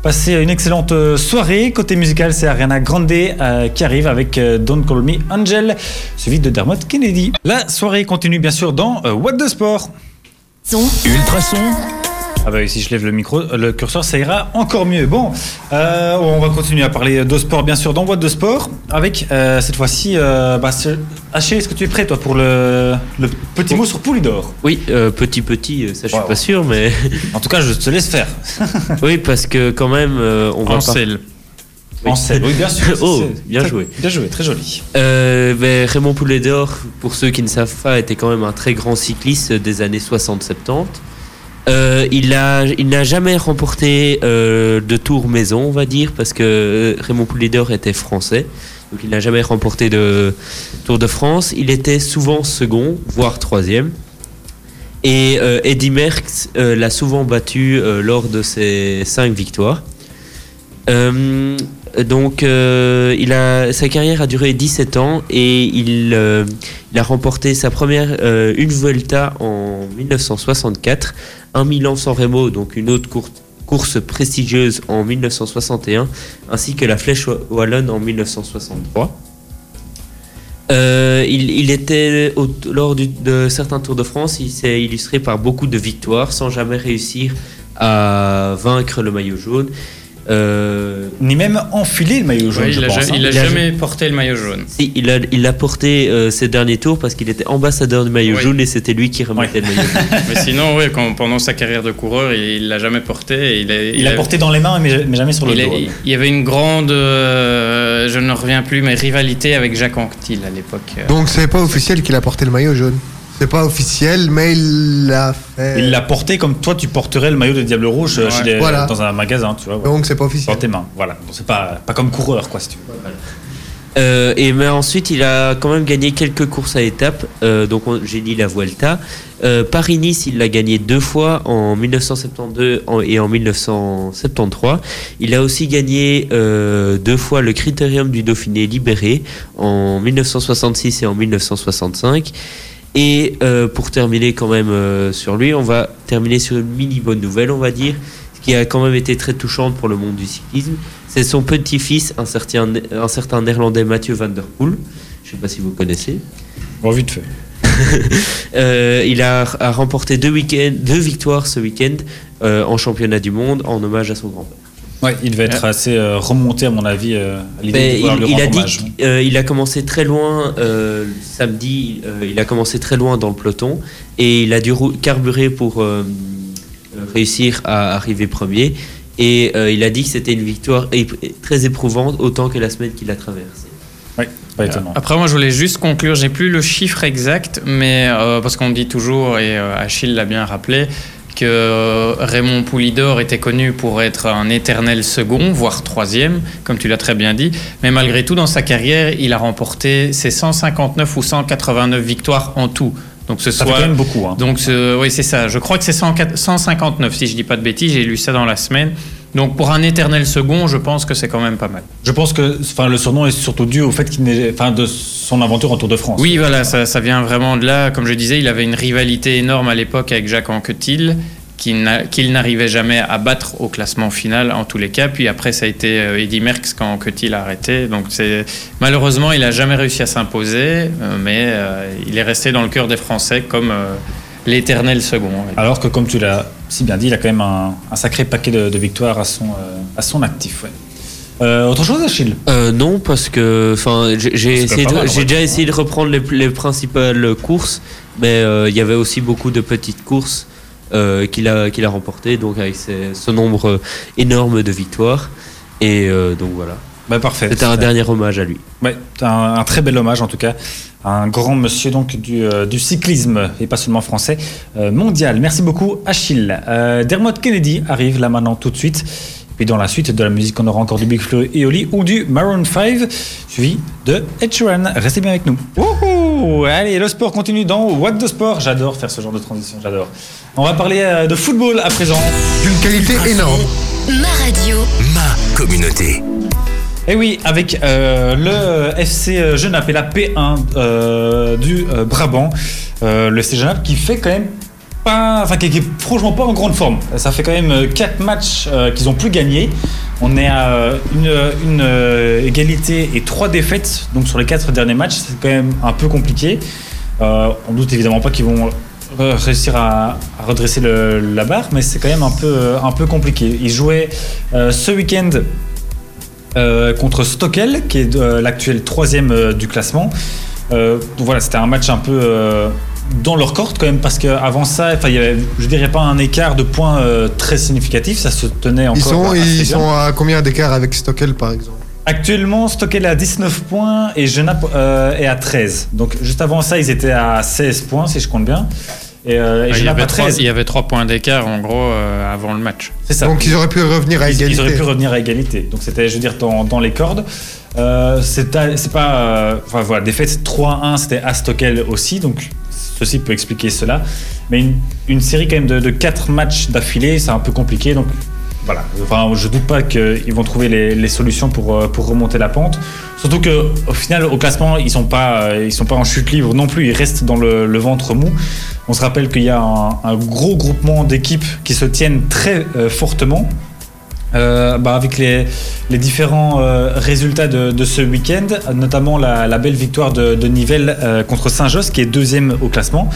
Speaker 3: Passez une excellente euh, soirée. Côté musical, c'est Ariana Grande euh, qui arrive avec euh, Don't Call Me Angel, suivi de Dermot Kennedy. La soirée continue bien sûr dans euh, What the Sport.
Speaker 1: Son,
Speaker 2: Ultrason,
Speaker 3: Ah bah oui, si je lève le micro, euh, le curseur, ça ira encore mieux. Bon, euh, on va continuer à parler de sport, bien sûr, dans What de Sport, avec euh, cette fois-ci, euh, bah, Haché, est-ce que tu es prêt, toi, pour le, le petit mot sur Poulidor?
Speaker 4: Oui, euh, petit petit, ça je suis
Speaker 3: Wow.
Speaker 4: pas sûr, mais
Speaker 3: En tout cas, je te laisse faire.
Speaker 4: oui, parce que quand même, euh, on va
Speaker 5: En
Speaker 4: pas-
Speaker 5: selle.
Speaker 4: Oui.
Speaker 3: En scène, oui, bien sûr.
Speaker 4: Oh, bien
Speaker 3: très-
Speaker 4: joué.
Speaker 3: Bien joué, très joli.
Speaker 4: Euh, ben, Raymond Poulet d'Or, pour ceux qui ne savent pas, était quand même un très grand cycliste des années 60-70. Euh, il n'a jamais remporté euh, de tour maison, on va dire, parce que euh, Raymond Poulet d'Or était français. Donc il n'a jamais remporté de Tour de France. Il était souvent second, voire troisième. Et euh, Eddy Merckx l'a souvent battu lors de ses cinq victoires. Donc, sa carrière a duré 17 ans et il, il a remporté sa première une Vuelta en 1964, un Milan San Remo, donc une autre course, prestigieuse en 1961, ainsi que la Flèche Wallonne en 1963. Euh, il, était lors de certains Tours de France, il s'est illustré par beaucoup de victoires sans jamais réussir à vaincre le maillot jaune. Euh,
Speaker 3: Ni même enfiler le maillot jaune,
Speaker 5: Ouais,
Speaker 3: je
Speaker 5: il a,
Speaker 3: pense.
Speaker 5: ja-
Speaker 3: hein.
Speaker 5: il a
Speaker 4: Il a
Speaker 5: jamais porté le maillot jaune.
Speaker 4: si, il a, il a porté euh, ces derniers tours parce qu'il était ambassadeur du maillot
Speaker 5: Oui.
Speaker 4: jaune et c'était lui qui remettait le maillot jaune.
Speaker 5: Mais sinon, ouais, quand- pendant sa carrière de coureur, il l'a jamais porté. et Il, a-
Speaker 3: Il a porté dans les mains, mais, mais jamais sur le
Speaker 5: il, a-
Speaker 3: dos.
Speaker 5: il y avait une grande, euh, je ne reviens plus, mais rivalité avec Jacques Anquetil à l'époque. Euh,
Speaker 6: Donc c'est pas officiel qu'il a porté le maillot jaune. C'est pas officiel, mais il l'a fait.
Speaker 3: Il l'a porté comme toi, tu porterais le maillot de Diable Rouge euh,
Speaker 5: Ouais.
Speaker 3: chez les-
Speaker 6: Voilà.
Speaker 3: dans un magasin, tu vois. voilà.
Speaker 6: Donc c'est pas
Speaker 3: Dans
Speaker 6: officiel.
Speaker 3: tes mains, voilà. Donc c'est pas, pas comme coureur, quoi, si tu veux.
Speaker 4: Euh, et mais ensuite, il a quand même gagné quelques courses à étapes. Euh, donc, on- j'ai dit la Vuelta. Euh, Paris-Nice, il l'a gagné deux fois en 1972 en- et en 1973. Il a aussi gagné euh, deux fois le Critérium du Dauphiné libéré en 1966 et en 1965. Et euh, pour terminer quand même euh, sur lui, on va terminer sur une mini bonne nouvelle, on va dire, qui a quand même été très touchante pour le monde du cyclisme. C'est son petit-fils, un certain, un certain néerlandais Mathieu Van Der Poel. Je ne sais pas si vous connaissez.
Speaker 3: Bon, vite fait.
Speaker 4: Euh, il a, a remporté deux, deux victoires ce week-end en championnat du monde en hommage à son grand-père.
Speaker 3: Ouais, il devait être assez euh, remonté, à mon avis, euh, à l'idée de
Speaker 4: il, il a
Speaker 3: rendre
Speaker 4: dit qu'il euh, il a commencé très loin euh, samedi. euh, il a commencé très loin dans le peloton et il a dû carburer pour réussir à arriver premier. Et euh, il a dit que c'était une victoire très éprouvante autant que la semaine qu'il a traversée.
Speaker 3: Ouais, pas étonnant.
Speaker 5: Après, moi, je voulais juste conclure. J'ai plus le chiffre exact, mais euh, parce qu'on dit toujours, et euh, Achille l'a bien rappelé, que euh, Raymond Poulidor était connu pour être un éternel second, voire troisième, comme tu l'as très bien dit. Mais malgré tout, dans sa carrière, il a remporté ses 159 ou 189 victoires en tout. Donc ce
Speaker 3: Ça fait
Speaker 5: soit
Speaker 3: quand même beaucoup. Hein.
Speaker 5: donc, ce- oui, c'est ça. Je crois que c'est 104 159, si je dis pas de bêtises. J'ai lu ça dans la semaine. Donc, pour un éternel second, je pense que c'est quand même pas mal.
Speaker 3: Je pense que enfin, le surnom est surtout dû au fait qu'il n'est, enfin, de son aventure en Tour de France.
Speaker 5: Oui, voilà, ça, ça vient vraiment de là. Comme je disais, il avait une rivalité énorme à l'époque avec Jacques Anquetil, qu'il n'a- qu'il n'arrivait jamais à battre au classement final, en tous les cas. Puis après, ça a été euh, Eddy Merckx quand Anquetil a arrêté. Donc, malheureusement, il n'a jamais réussi à s'imposer, euh, mais euh, il est resté dans le cœur des Français comme l'éternel second.
Speaker 3: Alors que, comme tu l'as si bien dit, il a quand même un, un sacré paquet de, de victoires à son, euh, à son actif. ouais. Euh, autre chose, Achille?
Speaker 4: Euh, non, parce que enfin, j'ai
Speaker 3: ouais.
Speaker 4: déjà essayé de reprendre les, les principales courses, mais euh, il y avait aussi beaucoup de petites courses euh, qu'il a, qu'il a remportées, donc avec ce nombre énorme de victoires. Et euh, donc voilà.
Speaker 3: bah, Parfait.
Speaker 4: C'était un dernier hommage à lui.
Speaker 3: Ouais, un, un très bel hommage en tout cas. Un grand monsieur donc du, euh, du cyclisme et pas seulement français, euh, mondial. Merci beaucoup Achille. Euh, Dermot Kennedy arrive là maintenant tout de suite. Et puis dans la suite de la musique, on aura encore du Big Flo et Oli ou du Maroon 5, suivi de Ed Sheeran. Restez bien avec nous. Wouhou Allez, le sport continue dans What the Sport. J'adore faire ce genre de transition, j'adore. On va parler de football à présent.
Speaker 6: D'une qualité énorme.
Speaker 1: Ma radio.
Speaker 2: Ma communauté.
Speaker 3: Et oui, avec euh, le FC Genappe et la P1 euh, du euh, Brabant, euh, le FC Genappe qui fait quand même pas, enfin qui, est franchement pas en grande forme. Ça fait quand même 4 matchs euh, qu'ils ont plus gagné. On est à euh, une, euh, égalité et 3 défaites, donc sur les 4 derniers matchs, c'est quand même un peu compliqué. Euh, on doute évidemment pas qu'ils vont euh, réussir à, redresser la barre, mais c'est quand même un peu, euh, un peu compliqué. Ils jouaient euh, ce week-end euh, contre Stockel, qui est euh, l'actuel troisième euh, du classement. Euh, voilà, c'était un match un peu euh, dans leur corde quand même, parce qu'avant ça, il y avait, je dirais pas un écart de points euh, très significatif, ça se tenait encore.
Speaker 6: Ils sont,
Speaker 3: assez
Speaker 6: ils
Speaker 3: bien.
Speaker 6: sont à combien d'écart avec Stockel par exemple?
Speaker 3: Actuellement, Stockel est à 19 points et Genappe euh, est à 13. Donc juste avant ça, ils étaient à 16 points, si je compte bien. Et, euh, et
Speaker 5: Ah, il, y avait
Speaker 3: à
Speaker 5: trois,
Speaker 3: 13.
Speaker 5: il y avait trois points d'écart en gros euh, avant le match.
Speaker 3: C'est ça.
Speaker 6: Donc ils auraient pu revenir à égalité.
Speaker 3: Ils auraient pu revenir à égalité. Donc c'était, je veux dire, dans, dans les cordes. Euh, c'est pas. euh, Enfin voilà, défaite 3-1, c'était à Stockel aussi. Donc ceci peut expliquer cela. Mais une, une série quand même de, de 4 matchs d'affilée, c'est un peu compliqué. Donc voilà. Enfin, je doute pas qu'ils vont trouver les, solutions pour, euh, pour remonter la pente. Surtout que au final, au classement, ils sont pas, euh, ils sont pas en chute libre non plus. Ils restent dans le, ventre mou. On se rappelle qu'il y a un, gros groupement d'équipes qui se tiennent très euh, fortement. Bah, avec les, les différents résultats de, ce week-end, notamment la, belle victoire de, de Nivelles contre Saint-Josse, qui est deuxième au classement.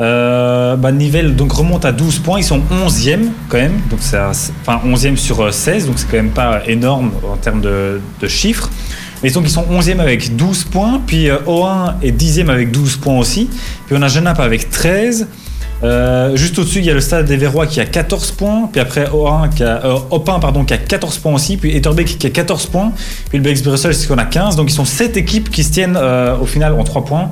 Speaker 3: Euh, bah, Nivelles donc, remonte à 12 points, ils sont 11e quand même, enfin 11e sur euh, 16, donc c'est quand même pas énorme en termes de, chiffres. Mais ils sont 11e avec 12 points, puis euh, O1 est 10e avec 12 points aussi, puis on a Genappe avec 13. Euh, juste au-dessus, il y a le Stade des Verrois qui a 14 points, puis après O1 qui a, euh, Opin pardon, qui a 14 points aussi, puis Etterbeek qui a 14 points, puis le BX Brussels qui en a 15. Donc ils sont 7 équipes qui se tiennent euh, au final en 3 points.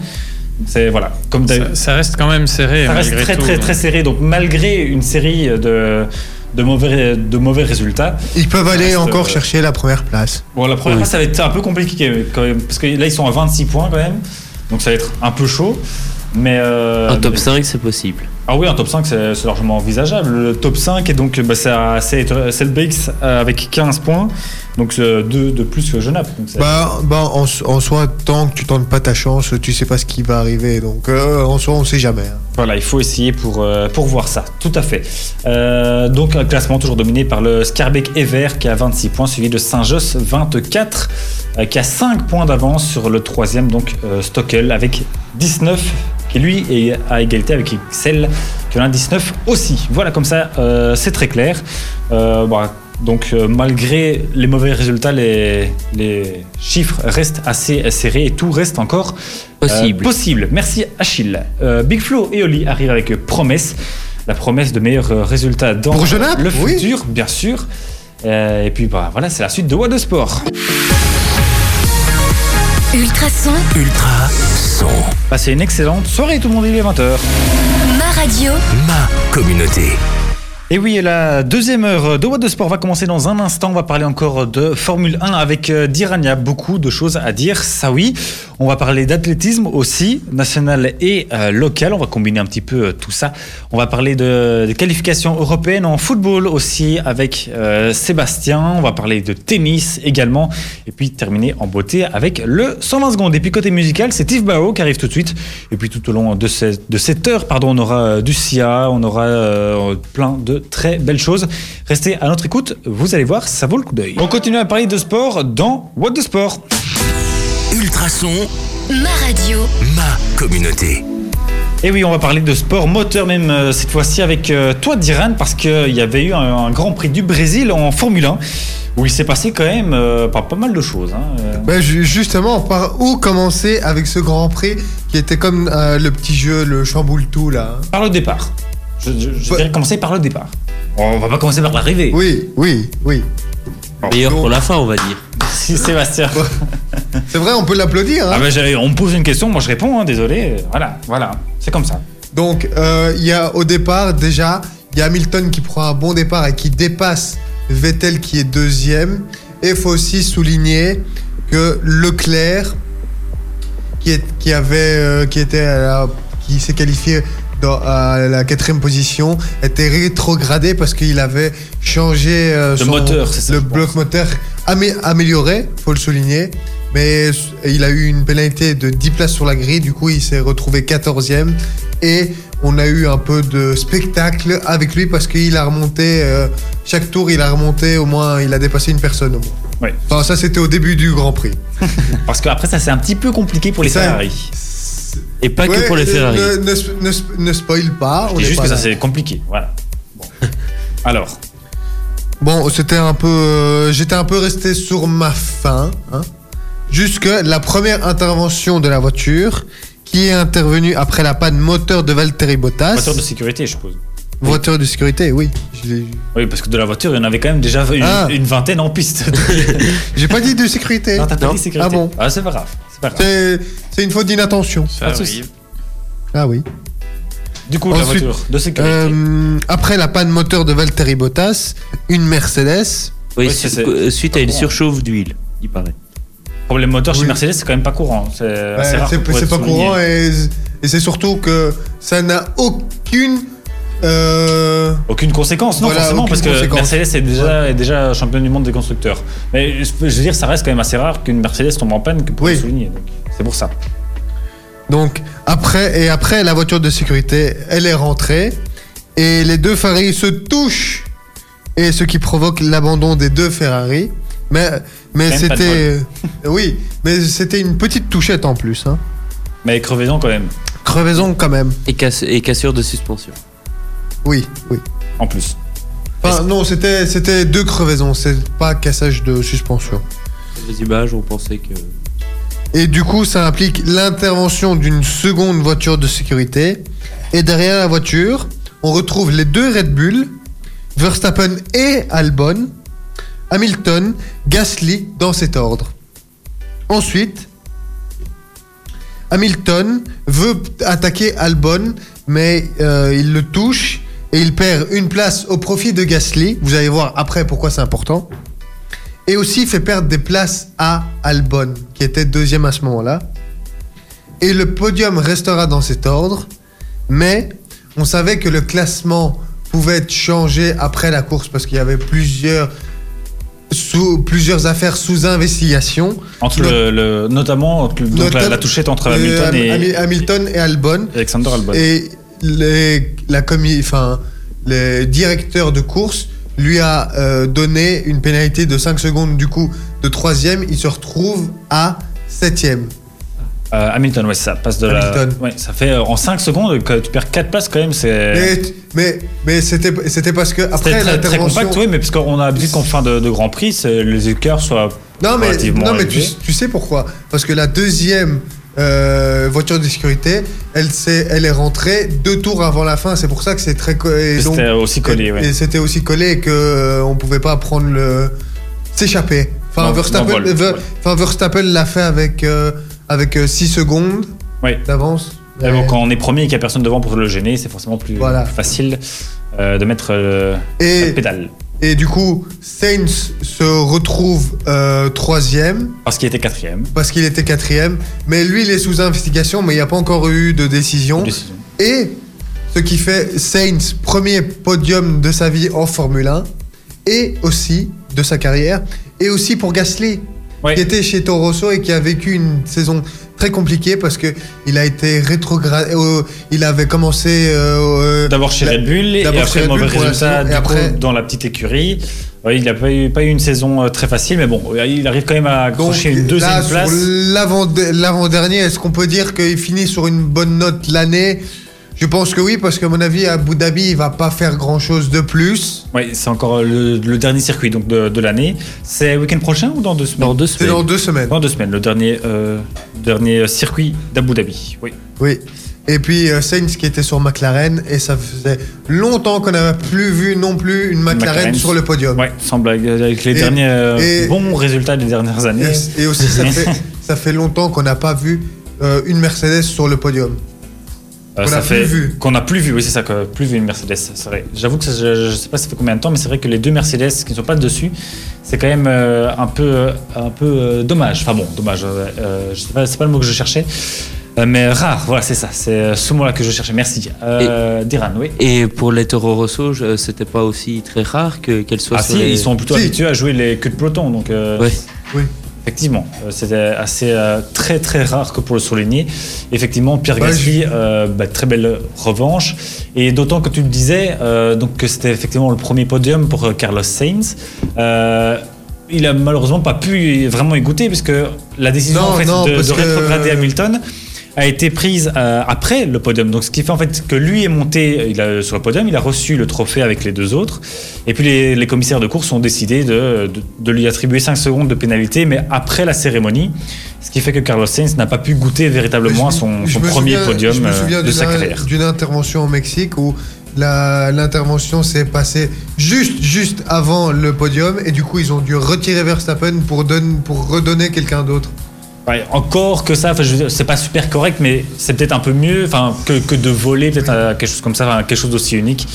Speaker 3: C'est voilà, comme
Speaker 5: Ça, reste quand même serré.
Speaker 3: ça reste
Speaker 5: malgré
Speaker 3: très
Speaker 5: tout.
Speaker 3: très très serré. Donc malgré une série de de mauvais de mauvais résultats,
Speaker 6: Ils peuvent aller
Speaker 3: reste,
Speaker 6: encore
Speaker 3: euh,
Speaker 6: chercher la première place.
Speaker 3: Bon, la première
Speaker 4: Oui.
Speaker 3: fois, ça va être un peu compliqué quand même, parce que là, ils sont à 26 points quand même, donc ça va être un peu chaud. Mais euh,
Speaker 4: Un top
Speaker 3: mais-
Speaker 4: 5, c'est possible.
Speaker 3: Ah oui, un top 5, c'est largement envisageable. Le top 5 est donc, bah, c'est à- c'est c'est le BX euh, avec 15 points, donc 2 de plus que Genappe.
Speaker 6: Bah, bah en, en soi, tant que tu tentes pas ta chance, tu sais pas ce qui va arriver. Donc euh, en soi, on sait jamais. hein.
Speaker 3: Voilà, il faut essayer pour, euh, pour voir ça, tout à fait. Euh, donc un classement toujours dominé par le Scarbeck Ever qui a 26 points, suivi de Saint-Josse 24, euh, qui a 5 points d'avance sur le troisième, donc euh, Stockel avec 19, qui lui est à égalité avec Excel qui en a 19 aussi. Voilà, comme ça, euh, c'est très clair. Euh, bah, donc euh, malgré les mauvais résultats, les, les chiffres restent assez serrés et tout reste encore
Speaker 4: Possible.
Speaker 3: euh, possible. Merci Achille. Euh, Big Flo et Oli arrivent avec promesse. La promesse de meilleurs résultats dans
Speaker 6: Pour
Speaker 3: le
Speaker 6: oui.
Speaker 3: futur, bien sûr. Euh, et puis bah, voilà, c'est la suite de What de Sport.
Speaker 1: Ultrason,
Speaker 2: Ultra son.
Speaker 3: Passez une excellente soirée tout le monde, il est 20h.
Speaker 1: ma radio,
Speaker 2: Ma communauté.
Speaker 3: Et oui, la deuxième heure de What de Sport va commencer dans un instant. On va parler encore de Formule 1 avec euh, Diran. Il y a beaucoup de choses à dire, ça oui. On va parler d'athlétisme aussi, national et euh, local. On va combiner un petit peu euh, tout ça. On va parler de, qualifications européennes en football aussi avec Sébastien. On va parler de tennis également. Et puis terminer en beauté avec le 120 secondes. Et puis côté musical, c'est Steve Barrow qui arrive tout de suite. Et puis tout au long de, ce- de cette heure, pardon, on aura du SIA, on aura plein de très belles choses. Restez à notre écoute, vous allez voir, ça vaut le coup d'œil. On continue à parler de sport dans What de Sport.
Speaker 2: Ultra son.
Speaker 1: ma radio,
Speaker 2: Ma communauté.
Speaker 3: Et oui, on va parler de sport moteur même euh, cette fois-ci avec euh, toi Diran parce qu'il y avait eu un, un Grand Prix du Brésil en Formule 1 où il s'est passé quand même euh, pas, pas mal de choses. hein, euh.
Speaker 6: Bah, ju- justement, par où commencer avec ce Grand Prix qui était comme euh, le petit jeu, le chamboule tout là. hein
Speaker 3: Par le départ. Je, je, je
Speaker 6: Ouais.
Speaker 3: dirais commencer par le départ. On va pas commencer par l'arrivée.
Speaker 6: Oui, oui, oui.
Speaker 4: Meilleur
Speaker 6: donc-
Speaker 4: pour la fin, on va dire.
Speaker 3: Si Sébastien.
Speaker 6: C'est vrai, on peut l'applaudir. hein.
Speaker 3: Ah bah, j'avais- on me pose une question, moi je réponds, hein, désolé. Voilà, voilà, c'est comme ça.
Speaker 6: Donc, euh, il y a au départ, déjà, il y a Hamilton qui prend un bon départ et qui dépasse Vettel qui est deuxième. Et il faut aussi souligner que Leclerc, qui, est, qui, avait, euh, qui, était à la- qui s'est qualifié dans, à la quatrième position, était rétrogradé parce qu'il avait changé euh,
Speaker 3: Le moteur, c'est ça,
Speaker 6: le
Speaker 3: pense.
Speaker 6: bloc moteur amé- amélioré, faut le souligner. Mais il a eu une pénalité de 10 places sur la grille, du coup il s'est retrouvé 14e. Et on a eu un peu de spectacle avec lui parce qu'il a remonté, euh, chaque tour il a remonté au moins, il a dépassé une personne au moins. Enfin ça c'était au début du Grand Prix.
Speaker 3: Parce qu'après ça c'est un petit peu compliqué pour les Ferrari.
Speaker 4: Et pas
Speaker 6: Ouais,
Speaker 4: que pour les Ferrari.
Speaker 6: Ne, ne, sp- ne sp- ne spoil pas.
Speaker 3: Je
Speaker 6: on
Speaker 3: dis juste
Speaker 6: pas
Speaker 3: que ça c'est compliqué, voilà. Bon. Alors,
Speaker 6: Bon, c'était un peu. euh, J'étais un peu resté sur ma faim. Hein, jusque la première intervention de la voiture, qui est intervenue après la panne moteur de Valtteri Bottas.
Speaker 3: voiture de sécurité je suppose.
Speaker 6: Voiture de sécurité, oui.
Speaker 3: Oui, parce que de la voiture, il y en avait quand même déjà une,
Speaker 6: Ah.
Speaker 3: une vingtaine en piste.
Speaker 6: J'ai pas dit de sécurité.
Speaker 3: non, t'as pas
Speaker 4: Non.
Speaker 3: dit sécurité.
Speaker 6: Ah bon
Speaker 3: Ah, c'est pas grave. C'est pas grave.
Speaker 6: C'est c'est une faute d'inattention.
Speaker 5: Ça
Speaker 3: Pas de souci.
Speaker 5: arrive.
Speaker 6: Ah oui.
Speaker 3: Du coup, la
Speaker 6: Ensuite,
Speaker 3: voiture de sécurité.
Speaker 6: Euh, après la panne moteur de Valtteri Bottas, une Mercedes.
Speaker 4: Oui, su- euh, suite à une
Speaker 3: courant.
Speaker 4: surchauffe d'huile, il paraît.
Speaker 3: Problème moteur chez
Speaker 6: oui.
Speaker 3: Mercedes, c'est quand même pas courant. C'est
Speaker 6: Ouais, pas
Speaker 3: souligné.
Speaker 6: courant et, et c'est surtout que ça n'a aucune. Euh,
Speaker 3: Aucune conséquence, non,
Speaker 6: Voilà,
Speaker 3: forcément, parce que. Mercedes est déjà, est déjà champion du monde des constructeurs. Mais je je veux dire, ça reste quand même assez rare qu'une Mercedes tombe en panne que pour
Speaker 6: Oui.
Speaker 3: le souligner. C'est pour ça.
Speaker 6: Donc après et après la voiture de sécurité, elle est rentrée et les deux Ferrari se touchent et ce qui provoque l'abandon des deux Ferrari. Mais mais c'était oui, mais c'était une petite touchette en plus. Hein.
Speaker 3: Mais crevaison quand même,
Speaker 6: Crevaison quand même.
Speaker 4: Et, casse- et cassure de suspension.
Speaker 6: Oui, oui.
Speaker 3: en plus.
Speaker 6: Enfin non, c'était c'était deux crevaisons, c'est pas cassage de suspension.
Speaker 4: Les images, on pensait que.
Speaker 6: Et du coup, ça implique l'intervention d'une seconde voiture de sécurité. Et derrière la voiture, on retrouve les deux Red Bull, Verstappen et Albon, Hamilton, Gasly dans cet ordre. Ensuite, Hamilton veut attaquer Albon, mais euh, il le touche et il perd une place au profit de Gasly. Vous allez voir après pourquoi c'est important. Et aussi il fait perdre des places à Albon, qui était deuxième à ce moment-là. Et le podium restera dans cet ordre, mais on savait que le classement pouvait être changé après la course parce qu'il y avait plusieurs, sous, plusieurs affaires sous investigation.
Speaker 3: Entre
Speaker 6: Not-
Speaker 3: le, le- notamment donc la,
Speaker 6: Notam-
Speaker 3: la touchette entre
Speaker 6: Euh,
Speaker 3: Hamilton et
Speaker 6: Hami- Hamilton et Albon.
Speaker 3: Alexander Albon.
Speaker 6: Et les, la commi- enfin, le directeur de course lui a euh, donné une pénalité de 5 secondes du coup de troisième. Il se retrouve à septième.
Speaker 3: Euh, Hamilton, ouais, ça passe de
Speaker 6: Hamilton.
Speaker 3: la. Ouais, ça fait euh, en 5 secondes que tu perds 4 places quand même, c'est.
Speaker 6: Mais, mais, mais c'était, c'était parce que après
Speaker 3: très, très
Speaker 6: l'intervention.
Speaker 3: compact, oui, mais parce qu'on a l'habitude qu'en fin de, de Grand Prix, les écarts soient
Speaker 6: non mais,
Speaker 3: relativement
Speaker 6: non, mais tu sais pourquoi Parce que la deuxième euh, voiture de sécurité, elle, s'est- elle est rentrée deux tours avant la fin. C'est pour ça que c'est très.
Speaker 3: C'était aussi collé,
Speaker 6: et,
Speaker 3: ouais.
Speaker 6: et c'était aussi collé et que euh, on pouvait pas prendre le s'échapper. Enfin, Verstappen,
Speaker 3: ouais.
Speaker 6: enfin, l'a fait avec euh, avec 6 secondes
Speaker 3: Ouais.
Speaker 6: d'avance.
Speaker 3: Mais quand on est premier et qu'il n'y a personne devant pour le gêner, c'est forcément plus,
Speaker 6: Voilà.
Speaker 3: plus facile euh, de mettre euh,
Speaker 6: et,
Speaker 3: la pédale.
Speaker 6: Et du coup, Sainz se retrouve euh, troisième
Speaker 3: Parce qu'il était quatrième.
Speaker 6: parce qu'il était quatrième. Mais lui, il est sous investigation, mais il n'y a pas encore eu de décision.
Speaker 3: Décision.
Speaker 6: Et ce qui fait Sainz premier podium de sa vie en Formule 1 et aussi de sa carrière et aussi pour Gasly
Speaker 3: Ouais.
Speaker 6: qui était chez Toro Rosso et qui a vécu une saison très compliquée parce que il a été rétrogradé euh, il avait commencé euh, euh,
Speaker 3: D'abord chez
Speaker 6: la-
Speaker 3: Red Bull et après
Speaker 6: Red
Speaker 3: mauvais
Speaker 6: Bull
Speaker 3: résultat
Speaker 6: saison, et après-
Speaker 3: dans la petite écurie. Ouais, il n'a pas eu, pas eu une saison très facile, mais bon, il arrive quand même à
Speaker 6: donc
Speaker 3: accrocher une deuxième
Speaker 6: là,
Speaker 3: place.
Speaker 6: l'avant-dernier est-ce qu'on peut dire qu'il finit sur une bonne note l'année? Je pense que oui parce qu'à mon avis à Abu Dhabi il va pas faire grand chose de plus
Speaker 3: Ouais, c'est encore le, le dernier circuit donc de, de l'année. C'est week-end prochain ou dans deux semaines?
Speaker 4: Dans deux
Speaker 6: c'est
Speaker 4: semaines.
Speaker 6: dans deux semaines
Speaker 3: Dans deux semaines, le dernier, euh, dernier circuit d'Abu Dhabi. Oui.
Speaker 6: Oui. Et puis euh, Sainz qui était sur McLaren et ça faisait longtemps qu'on n'avait plus vu non plus une McLaren,
Speaker 3: McLaren.
Speaker 6: sur le podium.
Speaker 3: Ouais, sans blague, avec les
Speaker 6: Et-
Speaker 3: derniers euh,
Speaker 6: et-
Speaker 3: bons résultats des dernières années.
Speaker 6: Et, et aussi ça fait, ça fait longtemps qu'on n'a pas vu euh, une Mercedes sur le podium.
Speaker 3: Euh,
Speaker 6: qu'on
Speaker 3: ça
Speaker 6: a
Speaker 3: fait
Speaker 6: plus vu.
Speaker 3: qu'on a plus vu, oui c'est ça, qu'on plus vu une Mercedes. C'est vrai. J'avoue que ça, je, je sais pas ça fait combien de temps, mais c'est vrai que les deux Mercedes qui ne sont pas dessus, c'est quand même euh, un peu euh, un peu euh, dommage. Enfin bon, dommage. euh, euh, je sais pas, c'est pas le mot que je cherchais, Euh, mais rare. Voilà, c'est ça. C'est ce mot-là que je cherchais. Merci. Euh, Diran, oui.
Speaker 4: Et pour les Toro Rosso, je- c'était pas aussi très rare que- qu'elles soient
Speaker 3: Ah
Speaker 4: sur
Speaker 3: si,
Speaker 4: les-
Speaker 3: ils sont plutôt
Speaker 6: Si.
Speaker 3: habitués à jouer les queues de peloton, donc. euh,
Speaker 4: Ouais.
Speaker 6: Oui.
Speaker 3: Effectivement, euh, c'était assez euh, très très rare que pour le souligner. Effectivement, Pierre
Speaker 6: Ouais,
Speaker 3: Gasly, euh, bah, très belle revanche. Et d'autant que tu le disais, euh, donc que c'était effectivement le premier podium pour euh, Carlos Sainz. Euh, il a malheureusement pas pu vraiment y goûter puisque la décision
Speaker 6: Non,
Speaker 3: en fait,
Speaker 6: non,
Speaker 3: de,
Speaker 6: que-
Speaker 3: rétrograder Hamilton a été prise euh, après le podium. Donc ce qui fait en fait que lui est monté il a, sur le podium, il a reçu le trophée avec les deux autres. Et puis les, les commissaires de course ont décidé de, de- de lui attribuer 5 secondes de pénalité, mais après la cérémonie. Ce qui fait que Carlos Sainz n'a pas pu goûter véritablement son, premier
Speaker 6: souviens-
Speaker 3: podium
Speaker 6: je me
Speaker 3: euh,
Speaker 6: souviens
Speaker 3: de sa
Speaker 6: d'une-
Speaker 3: carrière.
Speaker 6: D'une intervention au Mexique où l'intervention s'est passée juste, juste avant le podium et du coup ils ont dû retirer Verstappen pour, pour redonner quelqu'un d'autre.
Speaker 3: Ouais, encore que ça, c'est pas super correct, mais c'est peut-être un peu mieux enfin, que, que de voler peut-être quelque chose comme ça, quelque chose d'aussi unique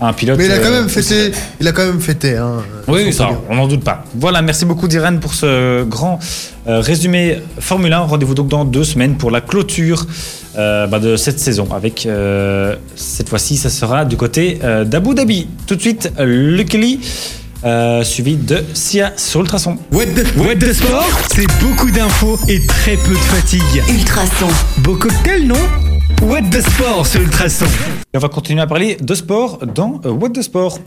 Speaker 3: un pilote.
Speaker 6: Mais il a quand
Speaker 3: euh,
Speaker 6: même fêté. Il a quand même fêté. Hein,
Speaker 3: Oui, ça, on n'en doute pas. Voilà, merci beaucoup Diren pour ce grand euh, résumé Formule 1. Rendez-vous donc dans deux semaines pour la clôture euh, bah, de cette saison. Avec euh, cette fois-ci, ça sera du côté d'Abu Dhabi. Tout de suite, Luckily, euh, suivi de Sia sur Ultrason.
Speaker 8: What the, what the sport C'est beaucoup d'infos et très peu de fatigue.
Speaker 1: Ultrason.
Speaker 8: Beau cocktail, non What the sport sur Ultrason.
Speaker 3: Et on va continuer à parler de sport dans euh, What the Sport.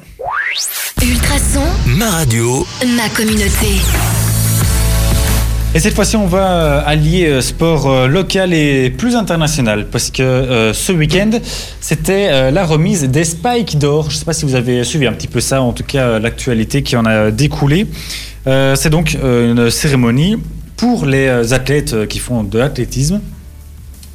Speaker 1: Ultrason.
Speaker 2: Ma radio,
Speaker 1: Ma communauté.
Speaker 3: Et cette fois-ci, on va euh, allier euh, sport euh, local et plus international parce que ce week-end, c'était la remise des Spikes d'or. Je ne sais pas si vous avez suivi un petit peu ça, en tout cas l'actualité qui en a découlé. C'est donc une cérémonie pour les athlètes qui font de l'athlétisme.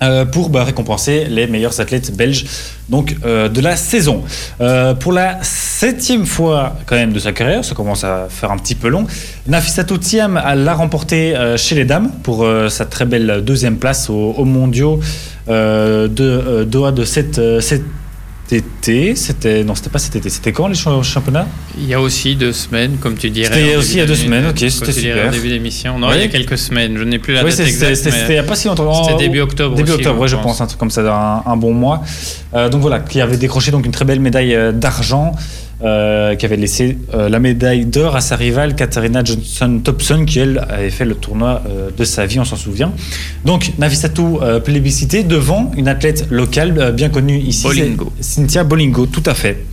Speaker 3: Euh, pour bah, récompenser les meilleurs athlètes belges donc euh, de la saison. Euh, pour la septième fois quand même de sa carrière, ça commence à faire un petit peu long. Nafissatou Thiam l'a remporté chez les dames pour sa très belle deuxième place aux, aux mondiaux de Doha de cet, euh, cet été. C'était non, c'était pas cet été. C'était quand les champ- championnats?
Speaker 5: Il y a aussi deux semaines, comme tu dirais.
Speaker 3: C'était aussi il y a deux semaines, ok,
Speaker 5: comme
Speaker 3: c'était super.
Speaker 5: En début d'émission. Non,
Speaker 3: Oui.
Speaker 5: il y a quelques semaines. Je n'ai plus la
Speaker 3: Oui,
Speaker 5: date exacte.
Speaker 3: c'était- il n'y a pas si longtemps.
Speaker 5: C'était début octobre
Speaker 3: Début
Speaker 5: aussi,
Speaker 3: octobre,
Speaker 5: je
Speaker 3: ouais, je
Speaker 5: pense.
Speaker 3: un truc comme ça, un, un bon mois. Euh, donc voilà, qui avait décroché donc une très belle médaille euh, d'argent, euh, qui avait laissé euh, la médaille d'or à sa rivale Katharina Johnson Thompson, qui elle avait fait le tournoi euh, de sa vie, on s'en souvient. Donc Navisatou plébiscité devant une athlète locale bien connue ici,
Speaker 5: Bolingo.
Speaker 3: Cynthia Bolingo, tout à fait.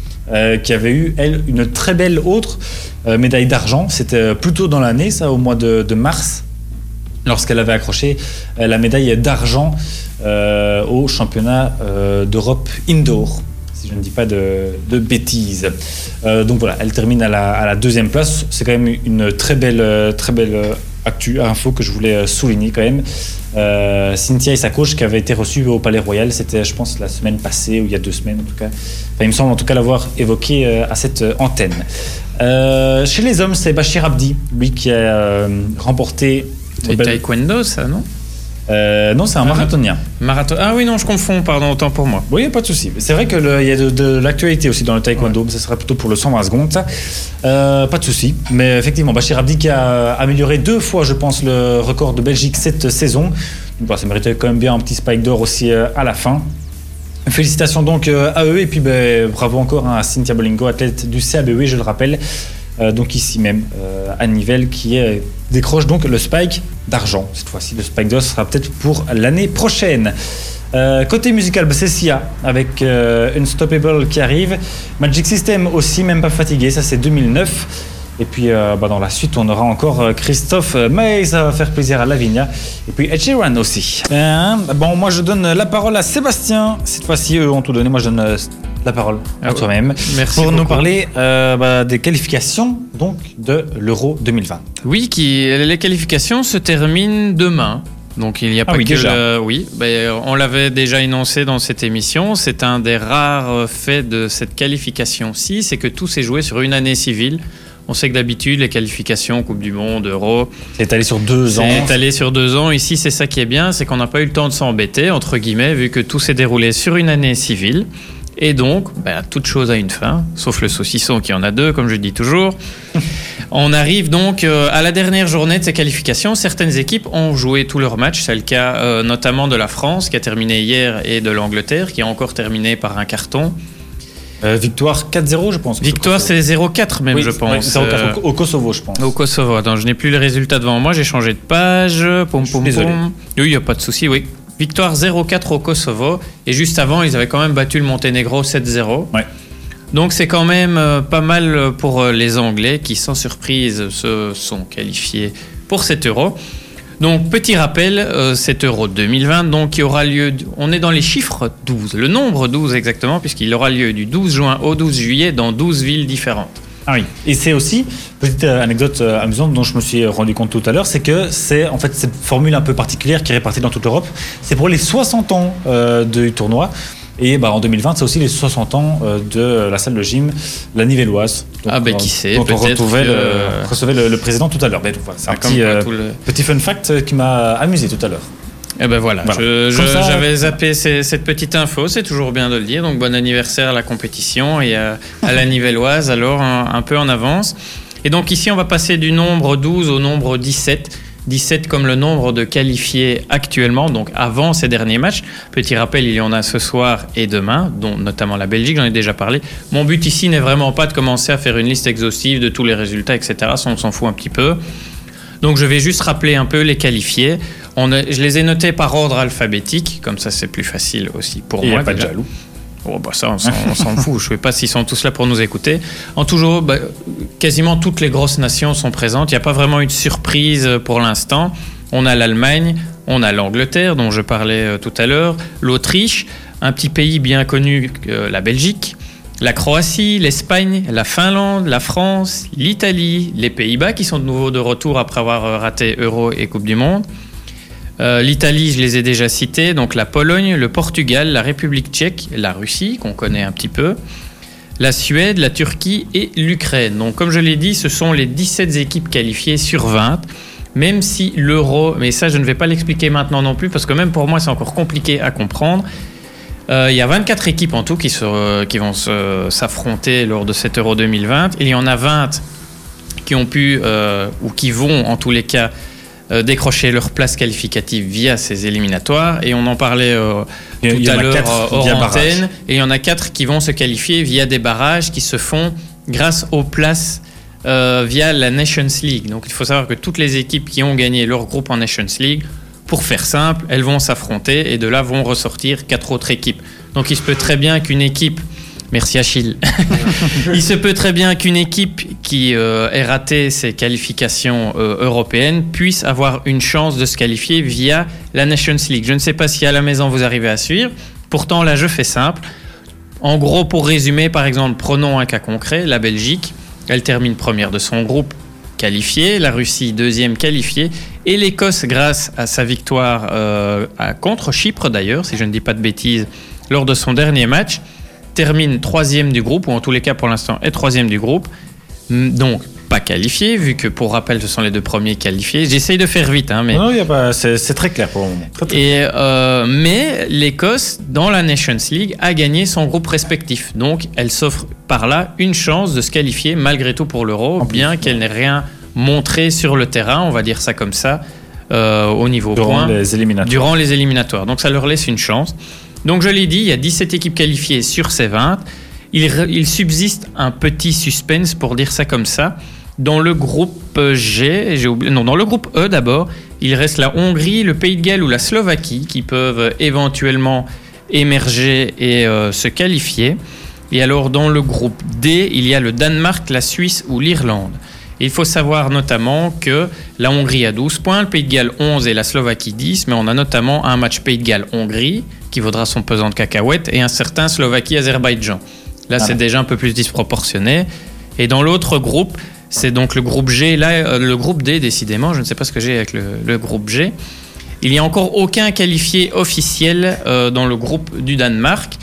Speaker 3: qui avait eu, elle, une très belle autre médaille d'argent. C'était euh, plus tôt dans l'année, ça, au mois de, de mars, lorsqu'elle avait accroché la médaille d'argent au championnat d'Europe indoor, si je ne dis pas de, de bêtises. Euh, donc voilà, elle termine à la, à la deuxième place. C'est quand même une très belle, euh, très belle euh, actu, info que je voulais euh, souligner quand même. Euh, Cynthia et sa coach qui avait été reçue au Palais Royal, c'était je pense la semaine passée ou il y a deux semaines en tout cas. Enfin, il me semble en tout cas l'avoir évoqué euh, à cette euh, antenne. Euh, chez les hommes, c'est Bachir Abdi, lui qui a euh, remporté.
Speaker 5: C'est taekwondo, ça, non?
Speaker 3: Euh, non, c'est un
Speaker 5: Ah,
Speaker 3: marathonien.
Speaker 5: Marathon. Ah oui, non, je confonds, pardon, autant pour moi.
Speaker 3: Oui, pas de souci. C'est vrai qu'il y a de, de l'actualité aussi dans le taekwondo, mais ça sera plutôt pour le 120 secondes. ça. Euh, pas de souci. Mais effectivement, Bachir Abdi qui a amélioré deux fois, je pense, le record de Belgique cette saison. Donc, bah, ça méritait quand même bien un petit spike d'or aussi euh, à la fin. Félicitations donc euh, à eux et puis ben, bravo encore hein, à Cynthia Bolingo, athlète du CABE, je le rappelle, euh, donc ici même euh, à qui décroche donc le spike d'argent. Cette fois-ci, le spike d'or sera peut-être pour l'année prochaine. Euh, côté musical, bah, c'est Sia avec euh, Unstoppable qui arrive. Magic System aussi, même pas fatigué, ça c'est 2009. Et puis euh, bah, dans la suite, on aura encore euh, Christophe mais ça va faire plaisir à Lavinia. Et puis Ed Sheeran aussi. Euh, bon, moi je donne la parole à Sébastien. Cette fois-ci, eux ont tout donné. Moi je donne euh, la parole à
Speaker 5: Ah
Speaker 3: toi-même
Speaker 5: Merci
Speaker 3: pour nous parler euh, bah, des qualifications donc de l'Euro 2020.
Speaker 5: Oui, qui, les qualifications se terminent demain. Donc il n'y a
Speaker 3: Ah
Speaker 5: pas
Speaker 3: oui,
Speaker 5: que
Speaker 3: déjà.
Speaker 5: le- oui, ben, on l'avait déjà énoncé dans cette émission. C'est un des rares faits de cette qualification-ci, c'est que tout s'est joué sur une année civile. On sait que d'habitude les qualifications Coupe du Monde, Euro,
Speaker 3: C'est allé sur deux ans.
Speaker 5: c'est étalé sur deux ans. Ici, c'est ça qui est bien, c'est qu'on n'a pas eu le temps de s'embêter entre guillemets, vu que tout s'est déroulé sur une année civile. Et donc, ben, toute chose a une fin, sauf le saucisson qui en a deux, comme je dis toujours. On arrive donc euh, à la dernière journée de ces qualifications. Certaines équipes ont joué tous leurs matchs. C'est le cas euh, notamment de la France qui a terminé hier et de l'Angleterre qui a encore terminé par un carton.
Speaker 3: Euh, victoire 4-0, je pense.
Speaker 5: Victoire, c'est 0-4 même,
Speaker 3: Oui,
Speaker 5: je pense.
Speaker 3: 0-4
Speaker 5: Euh,
Speaker 3: au, au Kosovo, je pense.
Speaker 5: au Kosovo. Attends, je n'ai plus les résultats devant moi. J'ai changé de page. Pom, pom,
Speaker 3: désolé.
Speaker 5: pom. Oui, il n'y a pas de souci, oui. Victoire 0-4 au Kosovo. Et juste avant, ils avaient quand même battu le Monténégro 7-0.
Speaker 3: Ouais.
Speaker 5: Donc c'est quand même euh, pas mal pour les Anglais qui, sans surprise, se sont qualifiés pour cet euro. Donc petit rappel, euh, cet euro 2020, donc qui aura lieu, on est dans les chiffres 12, le nombre 12 exactement, puisqu'il aura lieu du 12 juin au 12 juillet dans 12 villes différentes.
Speaker 3: Ah oui. Et c'est aussi, petite euh, anecdote euh, amusante dont je me suis rendu compte tout à l'heure, c'est que c'est en fait cette formule un peu particulière qui est répartie dans toute l'Europe. C'est pour les 60 ans du tournoi. Et bah, en 2020, c'est aussi les 60 ans euh, de la salle de gym, la Nivelloise. Donc,
Speaker 5: Ah, bah,
Speaker 3: euh,
Speaker 5: qui sait,
Speaker 3: dont on retrouvait,
Speaker 5: que-
Speaker 3: le, recevait le, le président tout à l'heure. Voilà, C'est un
Speaker 5: Ah,
Speaker 3: petit, euh,
Speaker 5: le-
Speaker 3: petit fun fact qui m'a amusé tout à l'heure.
Speaker 5: Eh ben voilà, j'avais zappé ces- cette petite info, c'est toujours bien de le dire. Donc bon anniversaire à la compétition et à, à la Nivelloise, alors un, un peu en avance. Et donc ici, on va passer du nombre 12 au nombre 17. 17 comme le nombre de qualifiés actuellement, donc avant ces derniers matchs. Petit rappel, il y en a ce soir et demain, dont notamment la Belgique, j'en ai déjà parlé. Mon but ici n'est vraiment pas de commencer à faire une liste exhaustive de tous les résultats, etc. Ça, on s'en fout un petit peu. Donc je vais juste rappeler un peu les qualifiés. On a- je les ai notés par ordre alphabétique, comme ça c'est plus facile aussi pour
Speaker 3: Et il n'y
Speaker 5: moi.
Speaker 3: a pas de jaloux.
Speaker 5: Oh, bah ça, on s'en fout. Je ne sais pas s'ils sont tous là pour nous écouter. En toujours, bah, quasiment toutes les grosses nations sont présentes. Il n'y a pas vraiment eu de surprise pour l'instant. On a l'Allemagne, on a l'Angleterre, dont je parlais euh, tout à l'heure, l'Autriche, un petit pays bien connu, euh, la Belgique, la Croatie, l'Espagne, la Finlande, la France, l'Italie, les Pays-Bas qui sont de nouveau de retour après avoir euh, raté Euro et Coupe du Monde. Euh, L'Italie, je les ai déjà cités, donc la Pologne, le Portugal, la République tchèque, la Russie, qu'on connaît un petit peu, la Suède, la Turquie et l'Ukraine. Donc comme je l'ai dit, ce sont les 17 équipes qualifiées sur 20, même si l'euro, mais ça je ne vais pas l'expliquer maintenant non plus, parce que même pour moi c'est encore compliqué à comprendre. Euh, il y a 24 équipes en tout qui, vont s'affronter lors de cet Euro 2020. Il y en a 20 qui ont pu, euh, ou qui vont en tous les cas, décrocher leur place qualificative via ces éliminatoires. Et on en parlait euh, tout
Speaker 3: il y en
Speaker 5: à l'heure euh, hors antenne. Et il y en a quatre qui vont se qualifier via des barrages qui se font grâce aux places euh, via la Nations League. Donc il faut savoir que toutes les équipes qui ont gagné leur groupe en Nations League, pour faire simple, elles vont s'affronter et de là vont ressortir quatre autres équipes. Donc il se peut très bien qu'une équipe Merci Achille. Il se peut très bien qu'une équipe qui euh, ait raté ses qualifications euh, européennes puisse avoir une chance de se qualifier via la Nations League. Je ne sais pas si à la maison vous arrivez à suivre. Pourtant, là, je fais simple. En gros, pour résumer, par exemple, prenons un cas concret, la Belgique, elle termine première de son groupe qualifiée, la Russie deuxième qualifiée, et l'Écosse, grâce à sa victoire euh, à- contre Chypre d'ailleurs, si je ne dis pas de bêtises, lors de son dernier match, termine troisième du groupe, ou en tous les cas pour l'instant est troisième du groupe, Mm, donc pas qualifié, vu que pour rappel ce sont les deux premiers qualifiés. J'essaye de faire vite, hein, mais...
Speaker 3: Non, y a pas- c'est c'est très clair pour le moment. Très, très
Speaker 5: Et, euh, mais l'Écosse, dans la Nations League, a gagné son groupe respectif. Donc, elle s'offre par là une chance de se qualifier malgré tout pour l'Euro,
Speaker 3: En plus,
Speaker 5: bien qu'elle n'ait rien montré sur le terrain, on va dire ça comme ça, euh, au niveau
Speaker 3: Durant
Speaker 5: points,
Speaker 3: les éliminatoires.
Speaker 5: durant les éliminatoires. Donc, ça leur laisse une chance. Donc, je l'ai dit, il y a 17 équipes qualifiées sur ces 20. Il, subsiste un petit suspense, pour dire ça comme ça. Dans le groupe G, dans le groupe E d'abord, il reste la Hongrie, le Pays de Galles ou la Slovaquie qui peuvent éventuellement émerger et euh, se qualifier. Et alors dans le groupe D, il y a le Danemark, la Suisse ou l'Irlande. Et il faut savoir notamment que la Hongrie a 12 points, le Pays de Galles 11 et la Slovaquie 10, mais on a notamment un match Pays de Galles-Hongrie qui vaudra son pesant de cacahuètes et un certain Slovaquie-Azerbaïdjan. Là, c'est
Speaker 3: ouais.
Speaker 5: déjà un peu plus disproportionné. Et dans l'autre groupe, c'est donc le groupe G. Là, euh, le groupe D, décidément, je ne sais pas ce que j'ai avec le, le groupe G. Il n'y a encore aucun qualifié officiel euh, dans le groupe du Danemark,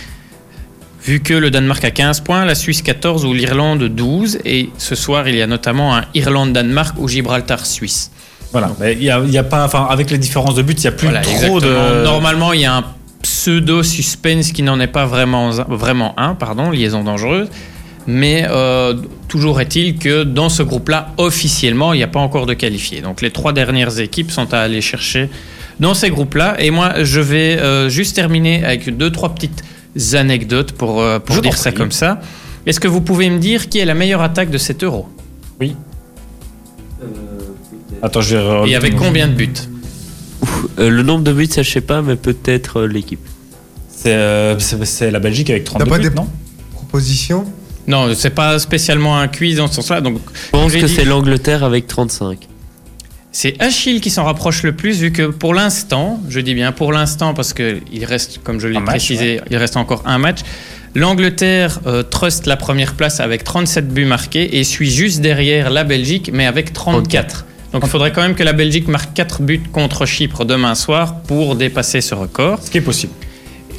Speaker 5: vu que le Danemark a 15 points, la Suisse 14 ou l'Irlande 12. Et ce soir, il y a notamment un Irlande-Danemark ou Gibraltar-Suisse.
Speaker 3: Voilà. Il y a, pas, enfin, avec les différences de buts, il y a plus
Speaker 5: Voilà,
Speaker 3: trop
Speaker 5: exactement.
Speaker 3: de.
Speaker 5: Normalement, il y a un pseudo suspense qui n'en est pas vraiment, vraiment un, pardon, liaison dangereuse. Mais euh, toujours est-il que dans ce groupe-là, officiellement, il n'y a pas encore de qualifiés. Donc les trois dernières équipes sont à aller chercher dans ces groupes-là. Et moi, je vais euh, juste terminer avec deux, trois petites anecdotes pour, euh, pour dire ça
Speaker 3: prie.
Speaker 5: comme ça. Est-ce que vous pouvez me dire qui est la meilleure attaque de cet euro?
Speaker 3: Attends, je vais.
Speaker 5: Et avec combien de buts?
Speaker 4: Euh, le nombre de buts, ça je sais pas, mais peut-être euh, l'équipe.
Speaker 3: C'est euh, la Belgique avec 32
Speaker 6: pas
Speaker 3: buts,
Speaker 6: des-
Speaker 3: non?
Speaker 6: Proposition
Speaker 5: Non, c'est pas spécialement un quiz dans ce sens-là. Donc,
Speaker 4: Je pense que
Speaker 5: dit-
Speaker 4: c'est l'Angleterre avec 35.
Speaker 5: C'est Achille qui s'en rapproche le plus, vu que pour l'instant, je dis bien pour l'instant, parce qu'il reste, comme je l'ai
Speaker 3: match,
Speaker 5: précisé, il reste encore un match. L'Angleterre euh, trust la première place avec 37 buts marqués et suit juste derrière la Belgique, mais avec 34. Donc il faudrait quand même que la Belgique marque 4 buts contre Chypre demain soir pour dépasser ce record.
Speaker 3: Ce qui est possible.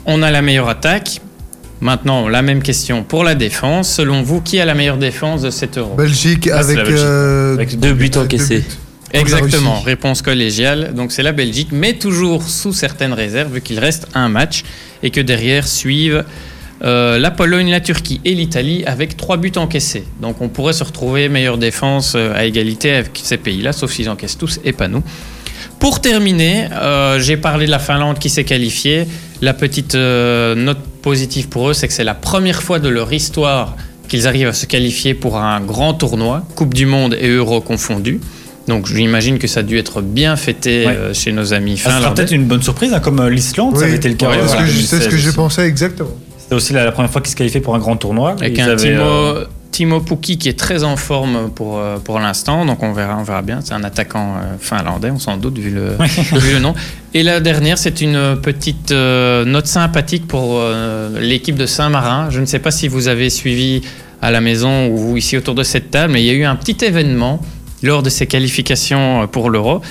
Speaker 5: On a la meilleure attaque. Maintenant, la même question pour la défense. Selon vous, qui a la meilleure défense de cet euro
Speaker 6: Belgique
Speaker 3: Ah,
Speaker 6: avec,
Speaker 3: Belgique.
Speaker 6: euh,
Speaker 3: Avec
Speaker 4: Deux buts
Speaker 6: deux
Speaker 4: encaissés.
Speaker 6: buts.
Speaker 5: Exactement, réponse collégiale. Donc c'est la Belgique, mais toujours sous certaines réserves, vu qu'il reste un match et que derrière suivent euh, la Pologne, la Turquie et l'Italie avec trois buts encaissés. Donc on pourrait se retrouver meilleure défense euh, à égalité avec ces pays-là, sauf s'ils encaissent tous et pas nous. Pour terminer, euh, j'ai parlé de la Finlande qui s'est qualifiée. La petite euh, note positive pour eux, c'est que c'est la première fois de leur histoire qu'ils arrivent à se qualifier pour un grand tournoi, Coupe du Monde et Euro confondus. Donc j'imagine que ça a dû être bien fêté
Speaker 3: Ouais.
Speaker 5: euh, chez nos amis
Speaker 3: Ça sera
Speaker 5: finlandais.
Speaker 3: peut-être une bonne surprise, hein, comme euh, l'Islande, ça
Speaker 6: Oui,
Speaker 3: avait été le cas.
Speaker 5: Ouais,
Speaker 3: euh,
Speaker 6: c'est ce que je- c'est ce
Speaker 3: 2016
Speaker 6: que je
Speaker 3: aussi.
Speaker 6: pensais exactement.
Speaker 3: C'était aussi la, la première fois qu'ils se qualifiaient pour un grand tournoi.
Speaker 5: Avec un
Speaker 3: avaient,
Speaker 5: Timo,
Speaker 3: euh,
Speaker 5: Timo Pukki qui est très en forme pour, pour l'instant, donc on verra, on verra bien. C'est un attaquant euh, finlandais, on s'en doute vu le, vu le nom. Et la dernière, c'est une petite note sympathique pour l'équipe de Saint-Marin. Je ne sais pas si vous avez suivi à la maison ou ici autour de cette table, mais il y a eu un petit événement lors de ces qualifications euh, pour l'Euro.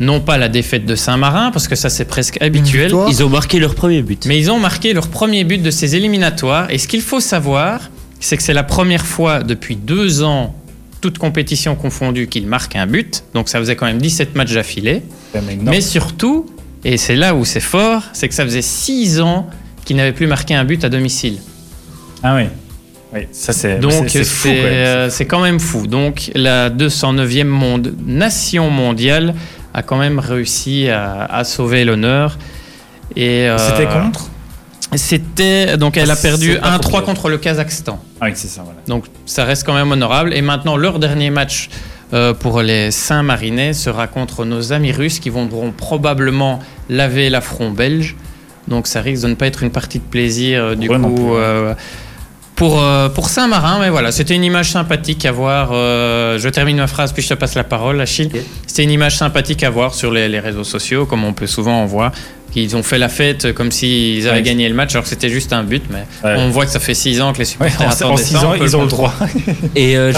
Speaker 5: Non pas la défaite de Saint-Marin, parce que ça c'est presque habituel.
Speaker 4: Ils ont marqué leur premier but.
Speaker 5: Mais ils ont marqué leur premier but de ces éliminatoires. Et ce qu'il faut savoir, c'est que c'est la première fois depuis deux ans, toutes compétitions confondues, qu'ils marquent un but. Donc ça faisait quand même 17 matchs d'affilée. Mais surtout, et c'est là où c'est fort, c'est que ça faisait six ans qu'ils n'avaient plus marqué un but à domicile.
Speaker 3: Ah oui. Oui, ça c'est
Speaker 5: Donc
Speaker 3: c'est- c'est
Speaker 5: c'est
Speaker 3: fou, quand même.
Speaker 5: euh, c'est quand même fou. Donc la 209e monde, nation mondiale a quand même réussi à, à sauver l'honneur. Et euh,
Speaker 3: C'était contre?
Speaker 5: C'était donc elle a perdu
Speaker 3: pas
Speaker 5: 1-3
Speaker 3: populaire.
Speaker 5: contre le Kazakhstan.
Speaker 3: Ah oui, c'est ça, voilà.
Speaker 5: Donc ça reste quand même honorable. Et maintenant leur dernier match euh, pour les Saint-Marinais sera contre nos amis russes qui vont probablement laver l'affront belge. Donc ça risque de ne pas être une partie de plaisir euh, du coup euh, pour, euh, pour Saint-Marin. Mais voilà, c'était une image sympathique à voir. Euh, je termine ma phrase puis je te passe la parole, Achille.
Speaker 4: Ok.
Speaker 5: C'était une image sympathique à voir sur les, les réseaux sociaux, comme on peut souvent en voir. Ils ont fait la fête comme s'ils avaient
Speaker 3: Ouais.
Speaker 5: gagné le match, alors que c'était juste un but. Mais
Speaker 3: Ouais.
Speaker 5: on voit que ça fait 6 ans que les
Speaker 3: Ouais,
Speaker 5: supporters
Speaker 3: en,
Speaker 5: attendaient
Speaker 3: en
Speaker 5: ça,
Speaker 3: 6
Speaker 5: on
Speaker 3: ans, ils
Speaker 5: le
Speaker 3: ont le droit.
Speaker 4: Et euh,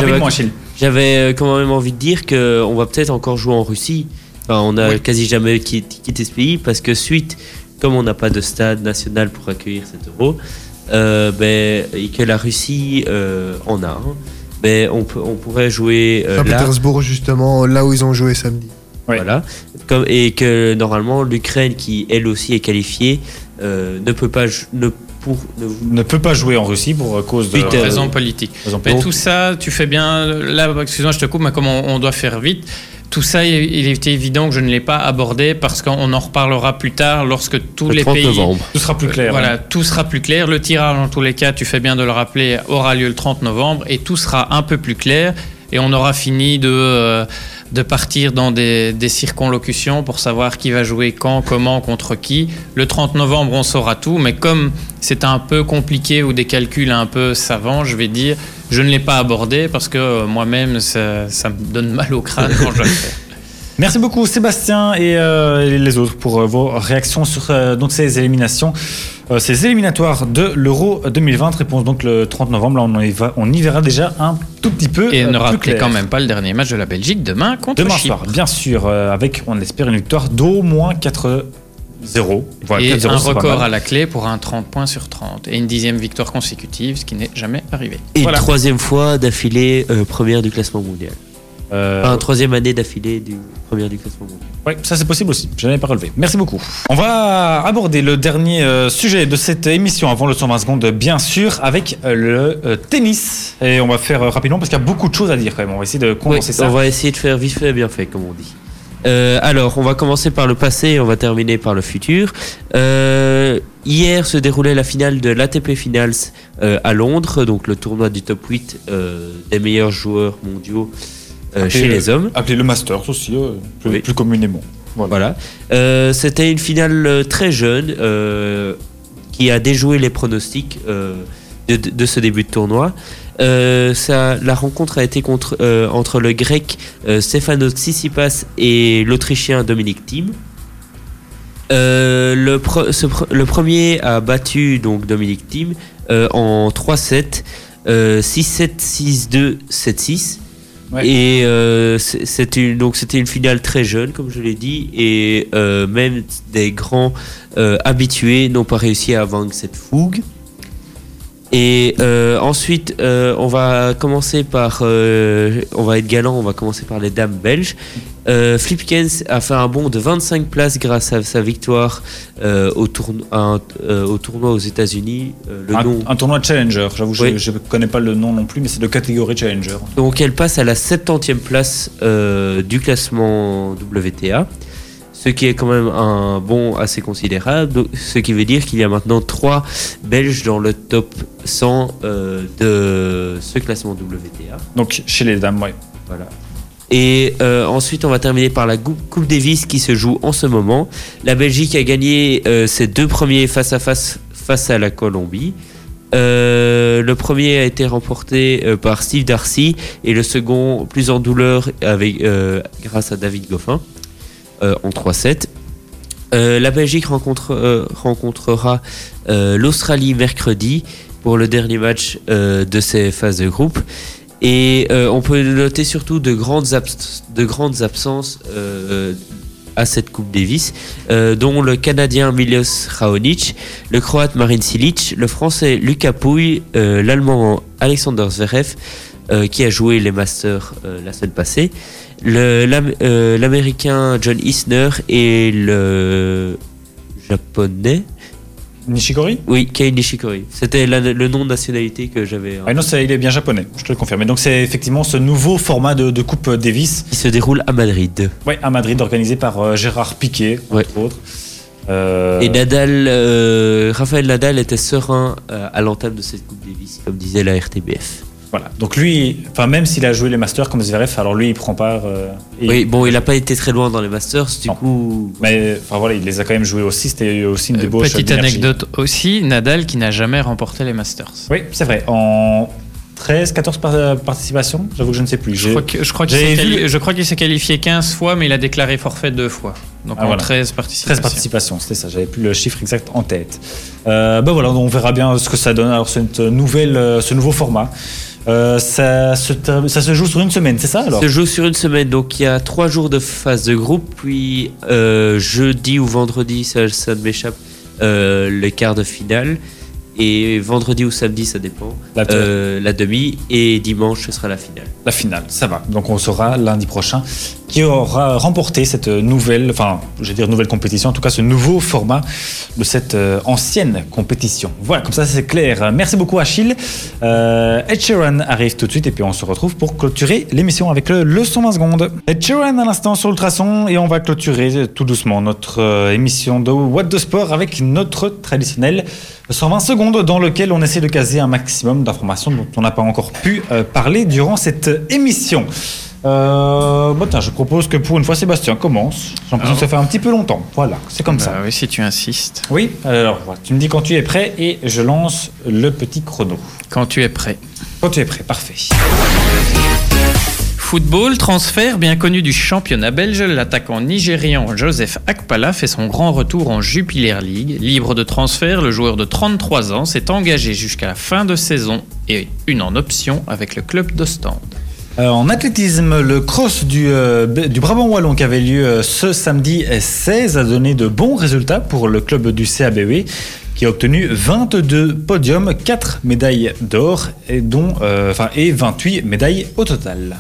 Speaker 4: j'avais quand même envie de dire qu'on va peut-être encore jouer en Russie. Enfin, on n'a
Speaker 5: Oui.
Speaker 4: quasi jamais qui- quitté ce pays parce que suite, comme on n'a pas de stade national pour accueillir cet euro, euh, ben, et que la Russie euh, en a, un, ben, on, peut, on pourrait jouer euh, là.
Speaker 6: Saint-Pétersbourg, justement, là où ils ont joué samedi.
Speaker 3: Ouais.
Speaker 4: Voilà. Comme, et que normalement, l'Ukraine, qui elle aussi est qualifiée, euh, ne peut pas. Ne, pour, ne-
Speaker 3: ne peut pas jouer en Russie pour cause de
Speaker 4: Suite à-
Speaker 5: raison politique. Mais tout ça, tu fais bien. Là, excuse-moi, je te coupe, mais comme on, on doit faire vite, tout ça, il, était évident que je ne l'ai pas abordé parce qu'on en reparlera plus tard lorsque tous
Speaker 4: le
Speaker 5: les
Speaker 4: 30
Speaker 5: pays.
Speaker 4: novembre.
Speaker 3: Tout sera plus clair.
Speaker 5: Voilà,
Speaker 3: hein.
Speaker 5: tout sera plus clair. Le tirage, en tous les cas, tu fais bien de le rappeler, aura lieu le 30 novembre et tout sera un peu plus clair. Et on aura fini de, euh, de partir dans des, circonlocutions pour savoir qui va jouer quand, comment, contre qui. Le 30 novembre, on saura tout. Mais comme c'est un peu compliqué ou des calculs un peu savants, je vais dire, je ne l'ai pas abordé parce que euh, moi-même, ça, ça me donne mal au crâne quand je le fais.
Speaker 3: Merci beaucoup Sébastien et euh, les autres pour euh, vos réactions sur euh, donc ces éliminations, euh, ces éliminatoires de l'Euro 2020. Réponse donc le 30 novembre. Là, on y, va, on y verra déjà un tout petit peu.
Speaker 5: Et
Speaker 3: euh,
Speaker 5: ne
Speaker 3: plus
Speaker 5: rappelez
Speaker 3: clair.
Speaker 5: quand même pas le dernier match de la Belgique demain contre
Speaker 3: Demain
Speaker 5: Chypre.
Speaker 3: soir, bien sûr, euh, avec, on espère, une victoire d'au moins 4-0. Voilà,
Speaker 5: et
Speaker 3: 4-0,
Speaker 5: un record à la clé pour un 30 points sur 30 et une dixième victoire consécutive, ce qui n'est jamais arrivé.
Speaker 4: Et
Speaker 3: Voilà.
Speaker 4: une troisième fois d'affilée euh, première du classement mondial.
Speaker 3: Euh,
Speaker 4: Enfin, troisième année d'affilée du première du classement mondial.
Speaker 3: Ouais, ça c'est possible aussi. Je n'avais pas relevé. Merci beaucoup. On va aborder le dernier euh, sujet de cette émission avant le 120 secondes, bien sûr, avec euh, le euh, tennis. Et on va faire rapidement parce qu'il y a beaucoup de choses à dire quand même. On va essayer de condenser ça.
Speaker 4: On va essayer de faire vite fait, bien fait, comme on dit. Alors, on va commencer par le passé et on va terminer par le futur. Hier se déroulait la finale de l'ATP Finals à Londres, donc le tournoi du top 8 euh, des meilleurs joueurs mondiaux euh, chez
Speaker 3: Et,
Speaker 4: les hommes.
Speaker 3: Appelé le Masters aussi, euh, plus,
Speaker 4: Oui.
Speaker 3: plus communément.
Speaker 4: Voilà. Euh, C'était une finale très jeune qui a déjoué les pronostics de, de- ce début de tournoi. Euh, ça, la rencontre a été contre, euh, entre le grec euh, Stefanos Tsitsipas et l'autrichien Dominic Thiem. Le, pre- ce pre- le premier a battu donc Dominic Thiem en 3-7, euh, 6-7, 6-2, 7-6. Et euh, c'était une, donc c'était une finale très jeune, comme je l'ai dit, et euh, même des grands euh, habitués n'ont pas réussi à vaincre cette fougue. Et ensuite, on va commencer par, on va être galant, on va commencer par les dames belges. Euh, Flipkens a fait un bond de 25 places grâce à sa victoire euh, au, tourno- à un- euh, au tournoi aux États-Unis.
Speaker 3: Un,
Speaker 4: nom
Speaker 3: un tournoi Challenger, j'avoue,
Speaker 4: Oui.
Speaker 3: je ne connais pas le nom non plus, mais c'est de catégorie Challenger.
Speaker 4: Donc elle passe à la 70e place du classement WTA, ce qui est quand même un bond assez considérable, ce qui veut dire qu'il y a maintenant trois Belges dans le top 100 euh, de ce classement WTA.
Speaker 3: Donc chez les dames, ouais.
Speaker 4: Voilà. Et euh, ensuite, on va terminer par la Coupe Davis qui se joue en ce moment. La Belgique a gagné euh, ses deux premiers face à face face à la Colombie. Euh, le premier a été remporté par Steve Darcy et le second plus en douleur avec, grâce à David Goffin en 3-7. Euh, la Belgique rencontre, rencontrera l'Australie mercredi pour le dernier match de ces phases de groupe. Et euh, on peut noter surtout de grandes, de grandes absences euh, à cette Coupe Davis, euh, dont le Canadien Milos Raonic, le Croate Marin Silic, le Français Lucas Pouille, l'Allemand Alexander Zverev, qui a joué les Masters la semaine passée, l'Américain John Isner et le Japonais,
Speaker 3: Nishikori
Speaker 4: oui, Kei Nishikori. C'était le nom de nationalité que j'avais.
Speaker 3: Ah non, il est bien japonais, je te le confirme. Et donc c'est effectivement ce nouveau format de, de Coupe Davis,
Speaker 4: qui se déroule à Madrid.
Speaker 3: ouais, à Madrid, organisé par euh, Gérard Piquet,
Speaker 4: Ouais.
Speaker 3: entre autres. Euh,
Speaker 4: Et Nadal, euh, Raphaël Nadal était serein à l'entame de cette Coupe Davis, comme disait la RTBF.
Speaker 3: Voilà. Donc lui, enfin même s'il a joué les Masters comme Zverev, alors lui il prend part. euh, et-
Speaker 4: Oui, bon, il n'a pas été très loin dans les Masters, du
Speaker 3: Non.
Speaker 4: coup.
Speaker 3: Mais enfin voilà, il les a quand même joués aussi. C'était aussi une
Speaker 5: Euh,
Speaker 3: débauche.
Speaker 5: Petite
Speaker 3: d'énergie.
Speaker 5: anecdote aussi, Nadal qui n'a jamais remporté les Masters.
Speaker 3: Oui, c'est vrai. En 13, 14 par- participations, j'avoue que je ne sais plus.
Speaker 5: Je crois que- je crois qu'il s'est qualifié 15 fois, mais il a déclaré forfait deux fois. Donc
Speaker 3: Ah,
Speaker 5: en
Speaker 3: voilà.
Speaker 5: 13
Speaker 3: 13
Speaker 5: participations.
Speaker 3: participations, c'était ça. J'avais plus le chiffre exact en tête. Euh, ben voilà, on verra bien ce que ça donne. Alors cette nouvelle, euh, ce nouveau format, Euh, ça, se, ça joue sur une semaine, c'est ça alors?
Speaker 4: Se joue sur une semaine, donc il y a trois jours de phase de groupe, puis euh, jeudi ou vendredi, ça, ça m'échappe, euh, le quart de finale, et vendredi ou samedi, ça dépend,
Speaker 3: La-
Speaker 4: euh, la demi, et dimanche, ce sera la finale.
Speaker 3: La finale, ça va. Donc on saura lundi prochain qui aura remporté cette nouvelle, enfin, je vais dire nouvelle compétition, en tout cas ce nouveau format de cette euh, ancienne compétition. Voilà, comme ça c'est clair. Merci beaucoup Achille. Euh, Ed Sheeran arrive tout de suite et puis on se retrouve pour clôturer l'émission avec le, le 120 secondes. Ed Sheeran à l'instant sur Ultrason et on va clôturer tout doucement notre euh, émission de What the Sport avec notre traditionnel 120 secondes dans lequel on essaie de caser un maximum d'informations dont on n'a pas encore pu euh, parler durant cette émission. Euh, bon, tiens, je propose que pour une fois Sébastien commence. J'ai l'impression que ça fait un petit peu longtemps. Voilà, c'est comme ça.
Speaker 5: Bah oui, si tu insistes.
Speaker 3: Oui, alors voilà, tu me dis quand tu es prêt et je lance le petit chrono.
Speaker 5: Quand tu es prêt.
Speaker 3: Quand tu es prêt, parfait.
Speaker 5: Football, transfert bien connu du championnat belge, l'attaquant nigérian Joseph Akpala fait son grand retour en Jupiler League. Libre de transfert, le joueur de 33 ans s'est engagé jusqu'à la fin de saison et une en option avec le club d'Ostende.
Speaker 3: Euh, en athlétisme, le cross du, euh, du Brabant Wallon qui avait lieu euh, ce samedi 16 a donné de bons résultats pour le club du CABE qui a obtenu 22 podiums, 4 médailles d'or et, dont, euh, enfin, et 28 médailles au total.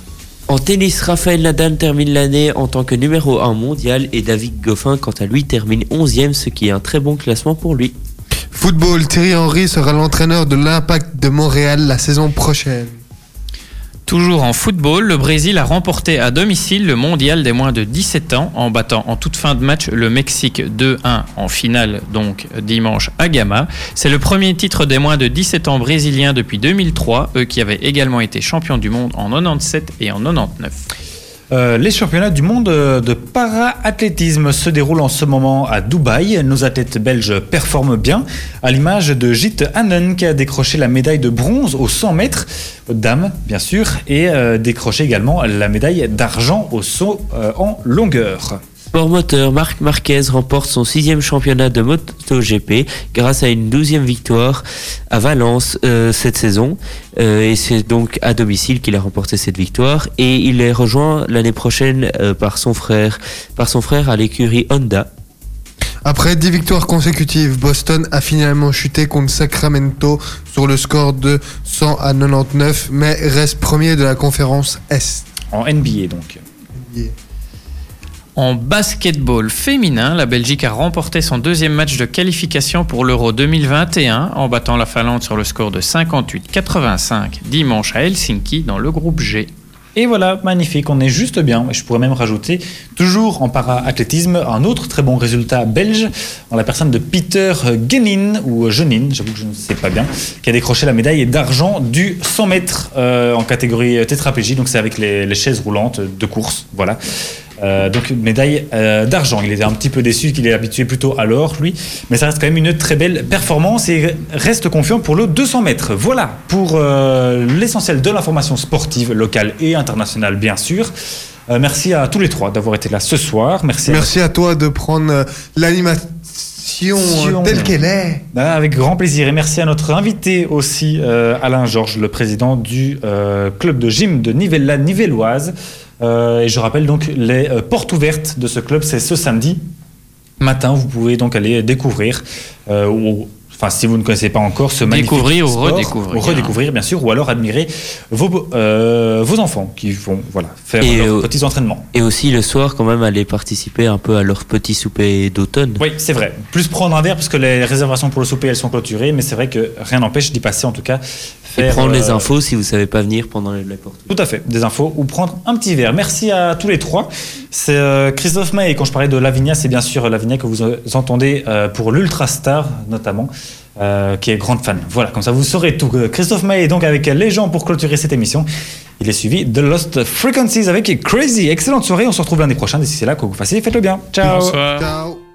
Speaker 4: En tennis, Raphaël Nadal termine l'année en tant que numéro 1 mondial et David Goffin, quant à lui, termine 11e, ce qui est un très bon classement pour lui.
Speaker 6: Football, Thierry Henry sera l'entraîneur de l'Impact de Montréal la saison prochaine.
Speaker 5: Toujours en football, le Brésil a remporté à domicile le mondial des moins de 17 ans en battant en toute fin de match le Mexique 2-1 en finale, donc dimanche à Gama. C'est le premier titre des moins de 17 ans brésiliens depuis 2003, eux qui avaient également été champions du monde en 97 et en 99.
Speaker 3: Euh, les championnats du monde euh, de para-athlétisme se déroulent en ce moment à Dubaï. Nos athlètes belges performent bien, à l'image de Jit Hannen qui a décroché la médaille de bronze au 100 mètres, dames bien sûr, et euh, décroché également la médaille d'argent au saut en longueur.
Speaker 4: Sport moteur, Marc Marquez remporte son sixième championnat de MotoGP grâce à une douzième victoire à Valence euh, cette saison. Euh, et c'est donc à domicile qu'il a remporté cette victoire. Et il est rejoint l'année prochaine euh, par son frère, par son frère à l'écurie Honda.
Speaker 6: Après 10 victoires consécutives, Boston a finalement chuté contre Sacramento sur le score de 100 à 99, mais reste premier de la conférence Est.
Speaker 3: En NBA donc.
Speaker 5: En basketball féminin, la Belgique a remporté son deuxième match de qualification pour l'Euro 2021 en battant la Finlande sur le score de 58-85 dimanche à Helsinki dans le groupe G.
Speaker 3: Et voilà, magnifique, on est juste bien. Je pourrais même rajouter, toujours en para-athlétisme, un autre très bon résultat belge, en la personne de Peter Genin, ou Genin, j'avoue que je ne sais pas bien, qui a décroché la médaille d'argent du 100 mètres euh, en catégorie tétraplégie, donc c'est avec les, les chaises roulantes de course, voilà. Euh, donc une médaille euh, d'argent. Il était un petit peu déçu qu'il est habitué plutôt à l'or, lui. Mais ça reste quand même une très belle performance et reste confiant pour le 200 mètres. Voilà pour euh, l'essentiel de l'information sportive, locale et internationale, bien sûr. Merci à tous les trois d'avoir été là ce soir. Merci, à
Speaker 6: Merci à toi de prendre l'animation telle qu'elle est.
Speaker 3: Ah, Avec grand plaisir. Et merci à notre invité aussi, euh, Alain Georges, le président du euh, club de gym de Nivella Nivelloise. Euh, et je rappelle donc les euh, portes ouvertes de ce club, c'est ce samedi matin. Vous pouvez donc aller découvrir. euh, ou, Enfin, si vous ne connaissez pas encore ce magnifique
Speaker 5: Découvrir ou
Speaker 3: sport,
Speaker 5: redécouvrir.
Speaker 3: ou redécouvrir, bien sûr, ou alors admirer vos, euh, vos enfants qui vont voilà, faire
Speaker 4: Et,
Speaker 3: leurs
Speaker 4: euh,
Speaker 3: petits entraînements.
Speaker 4: Et aussi le soir, quand même, aller participer un peu à leur petit souper d'automne.
Speaker 3: Oui, c'est vrai. Plus prendre un verre, parce que les réservations pour le souper, elles sont clôturées, mais c'est vrai que rien n'empêche d'y passer, en tout cas.
Speaker 4: Et prendre les
Speaker 3: euh,
Speaker 4: infos si vous savez pas venir pendant les les portes.
Speaker 3: Tout à fait, des infos ou prendre un petit verre. Merci à tous les trois. C'est euh, Christophe May, et quand je parlais de Lavinia, c'est bien sûr Lavinia que vous euh, entendez euh, pour l'Ultra Star notamment, euh, qui est grande fan. Voilà, comme ça vous saurez tout. Christophe May est donc avec les gens pour clôturer cette émission. Il est suivi de Lost Frequencies avec Crazy. Excellente soirée, on se retrouve l'année prochaine. D'ici là, que vous fassiez, faites-le bien. Ciao
Speaker 5: Bonsoir.
Speaker 6: Ciao.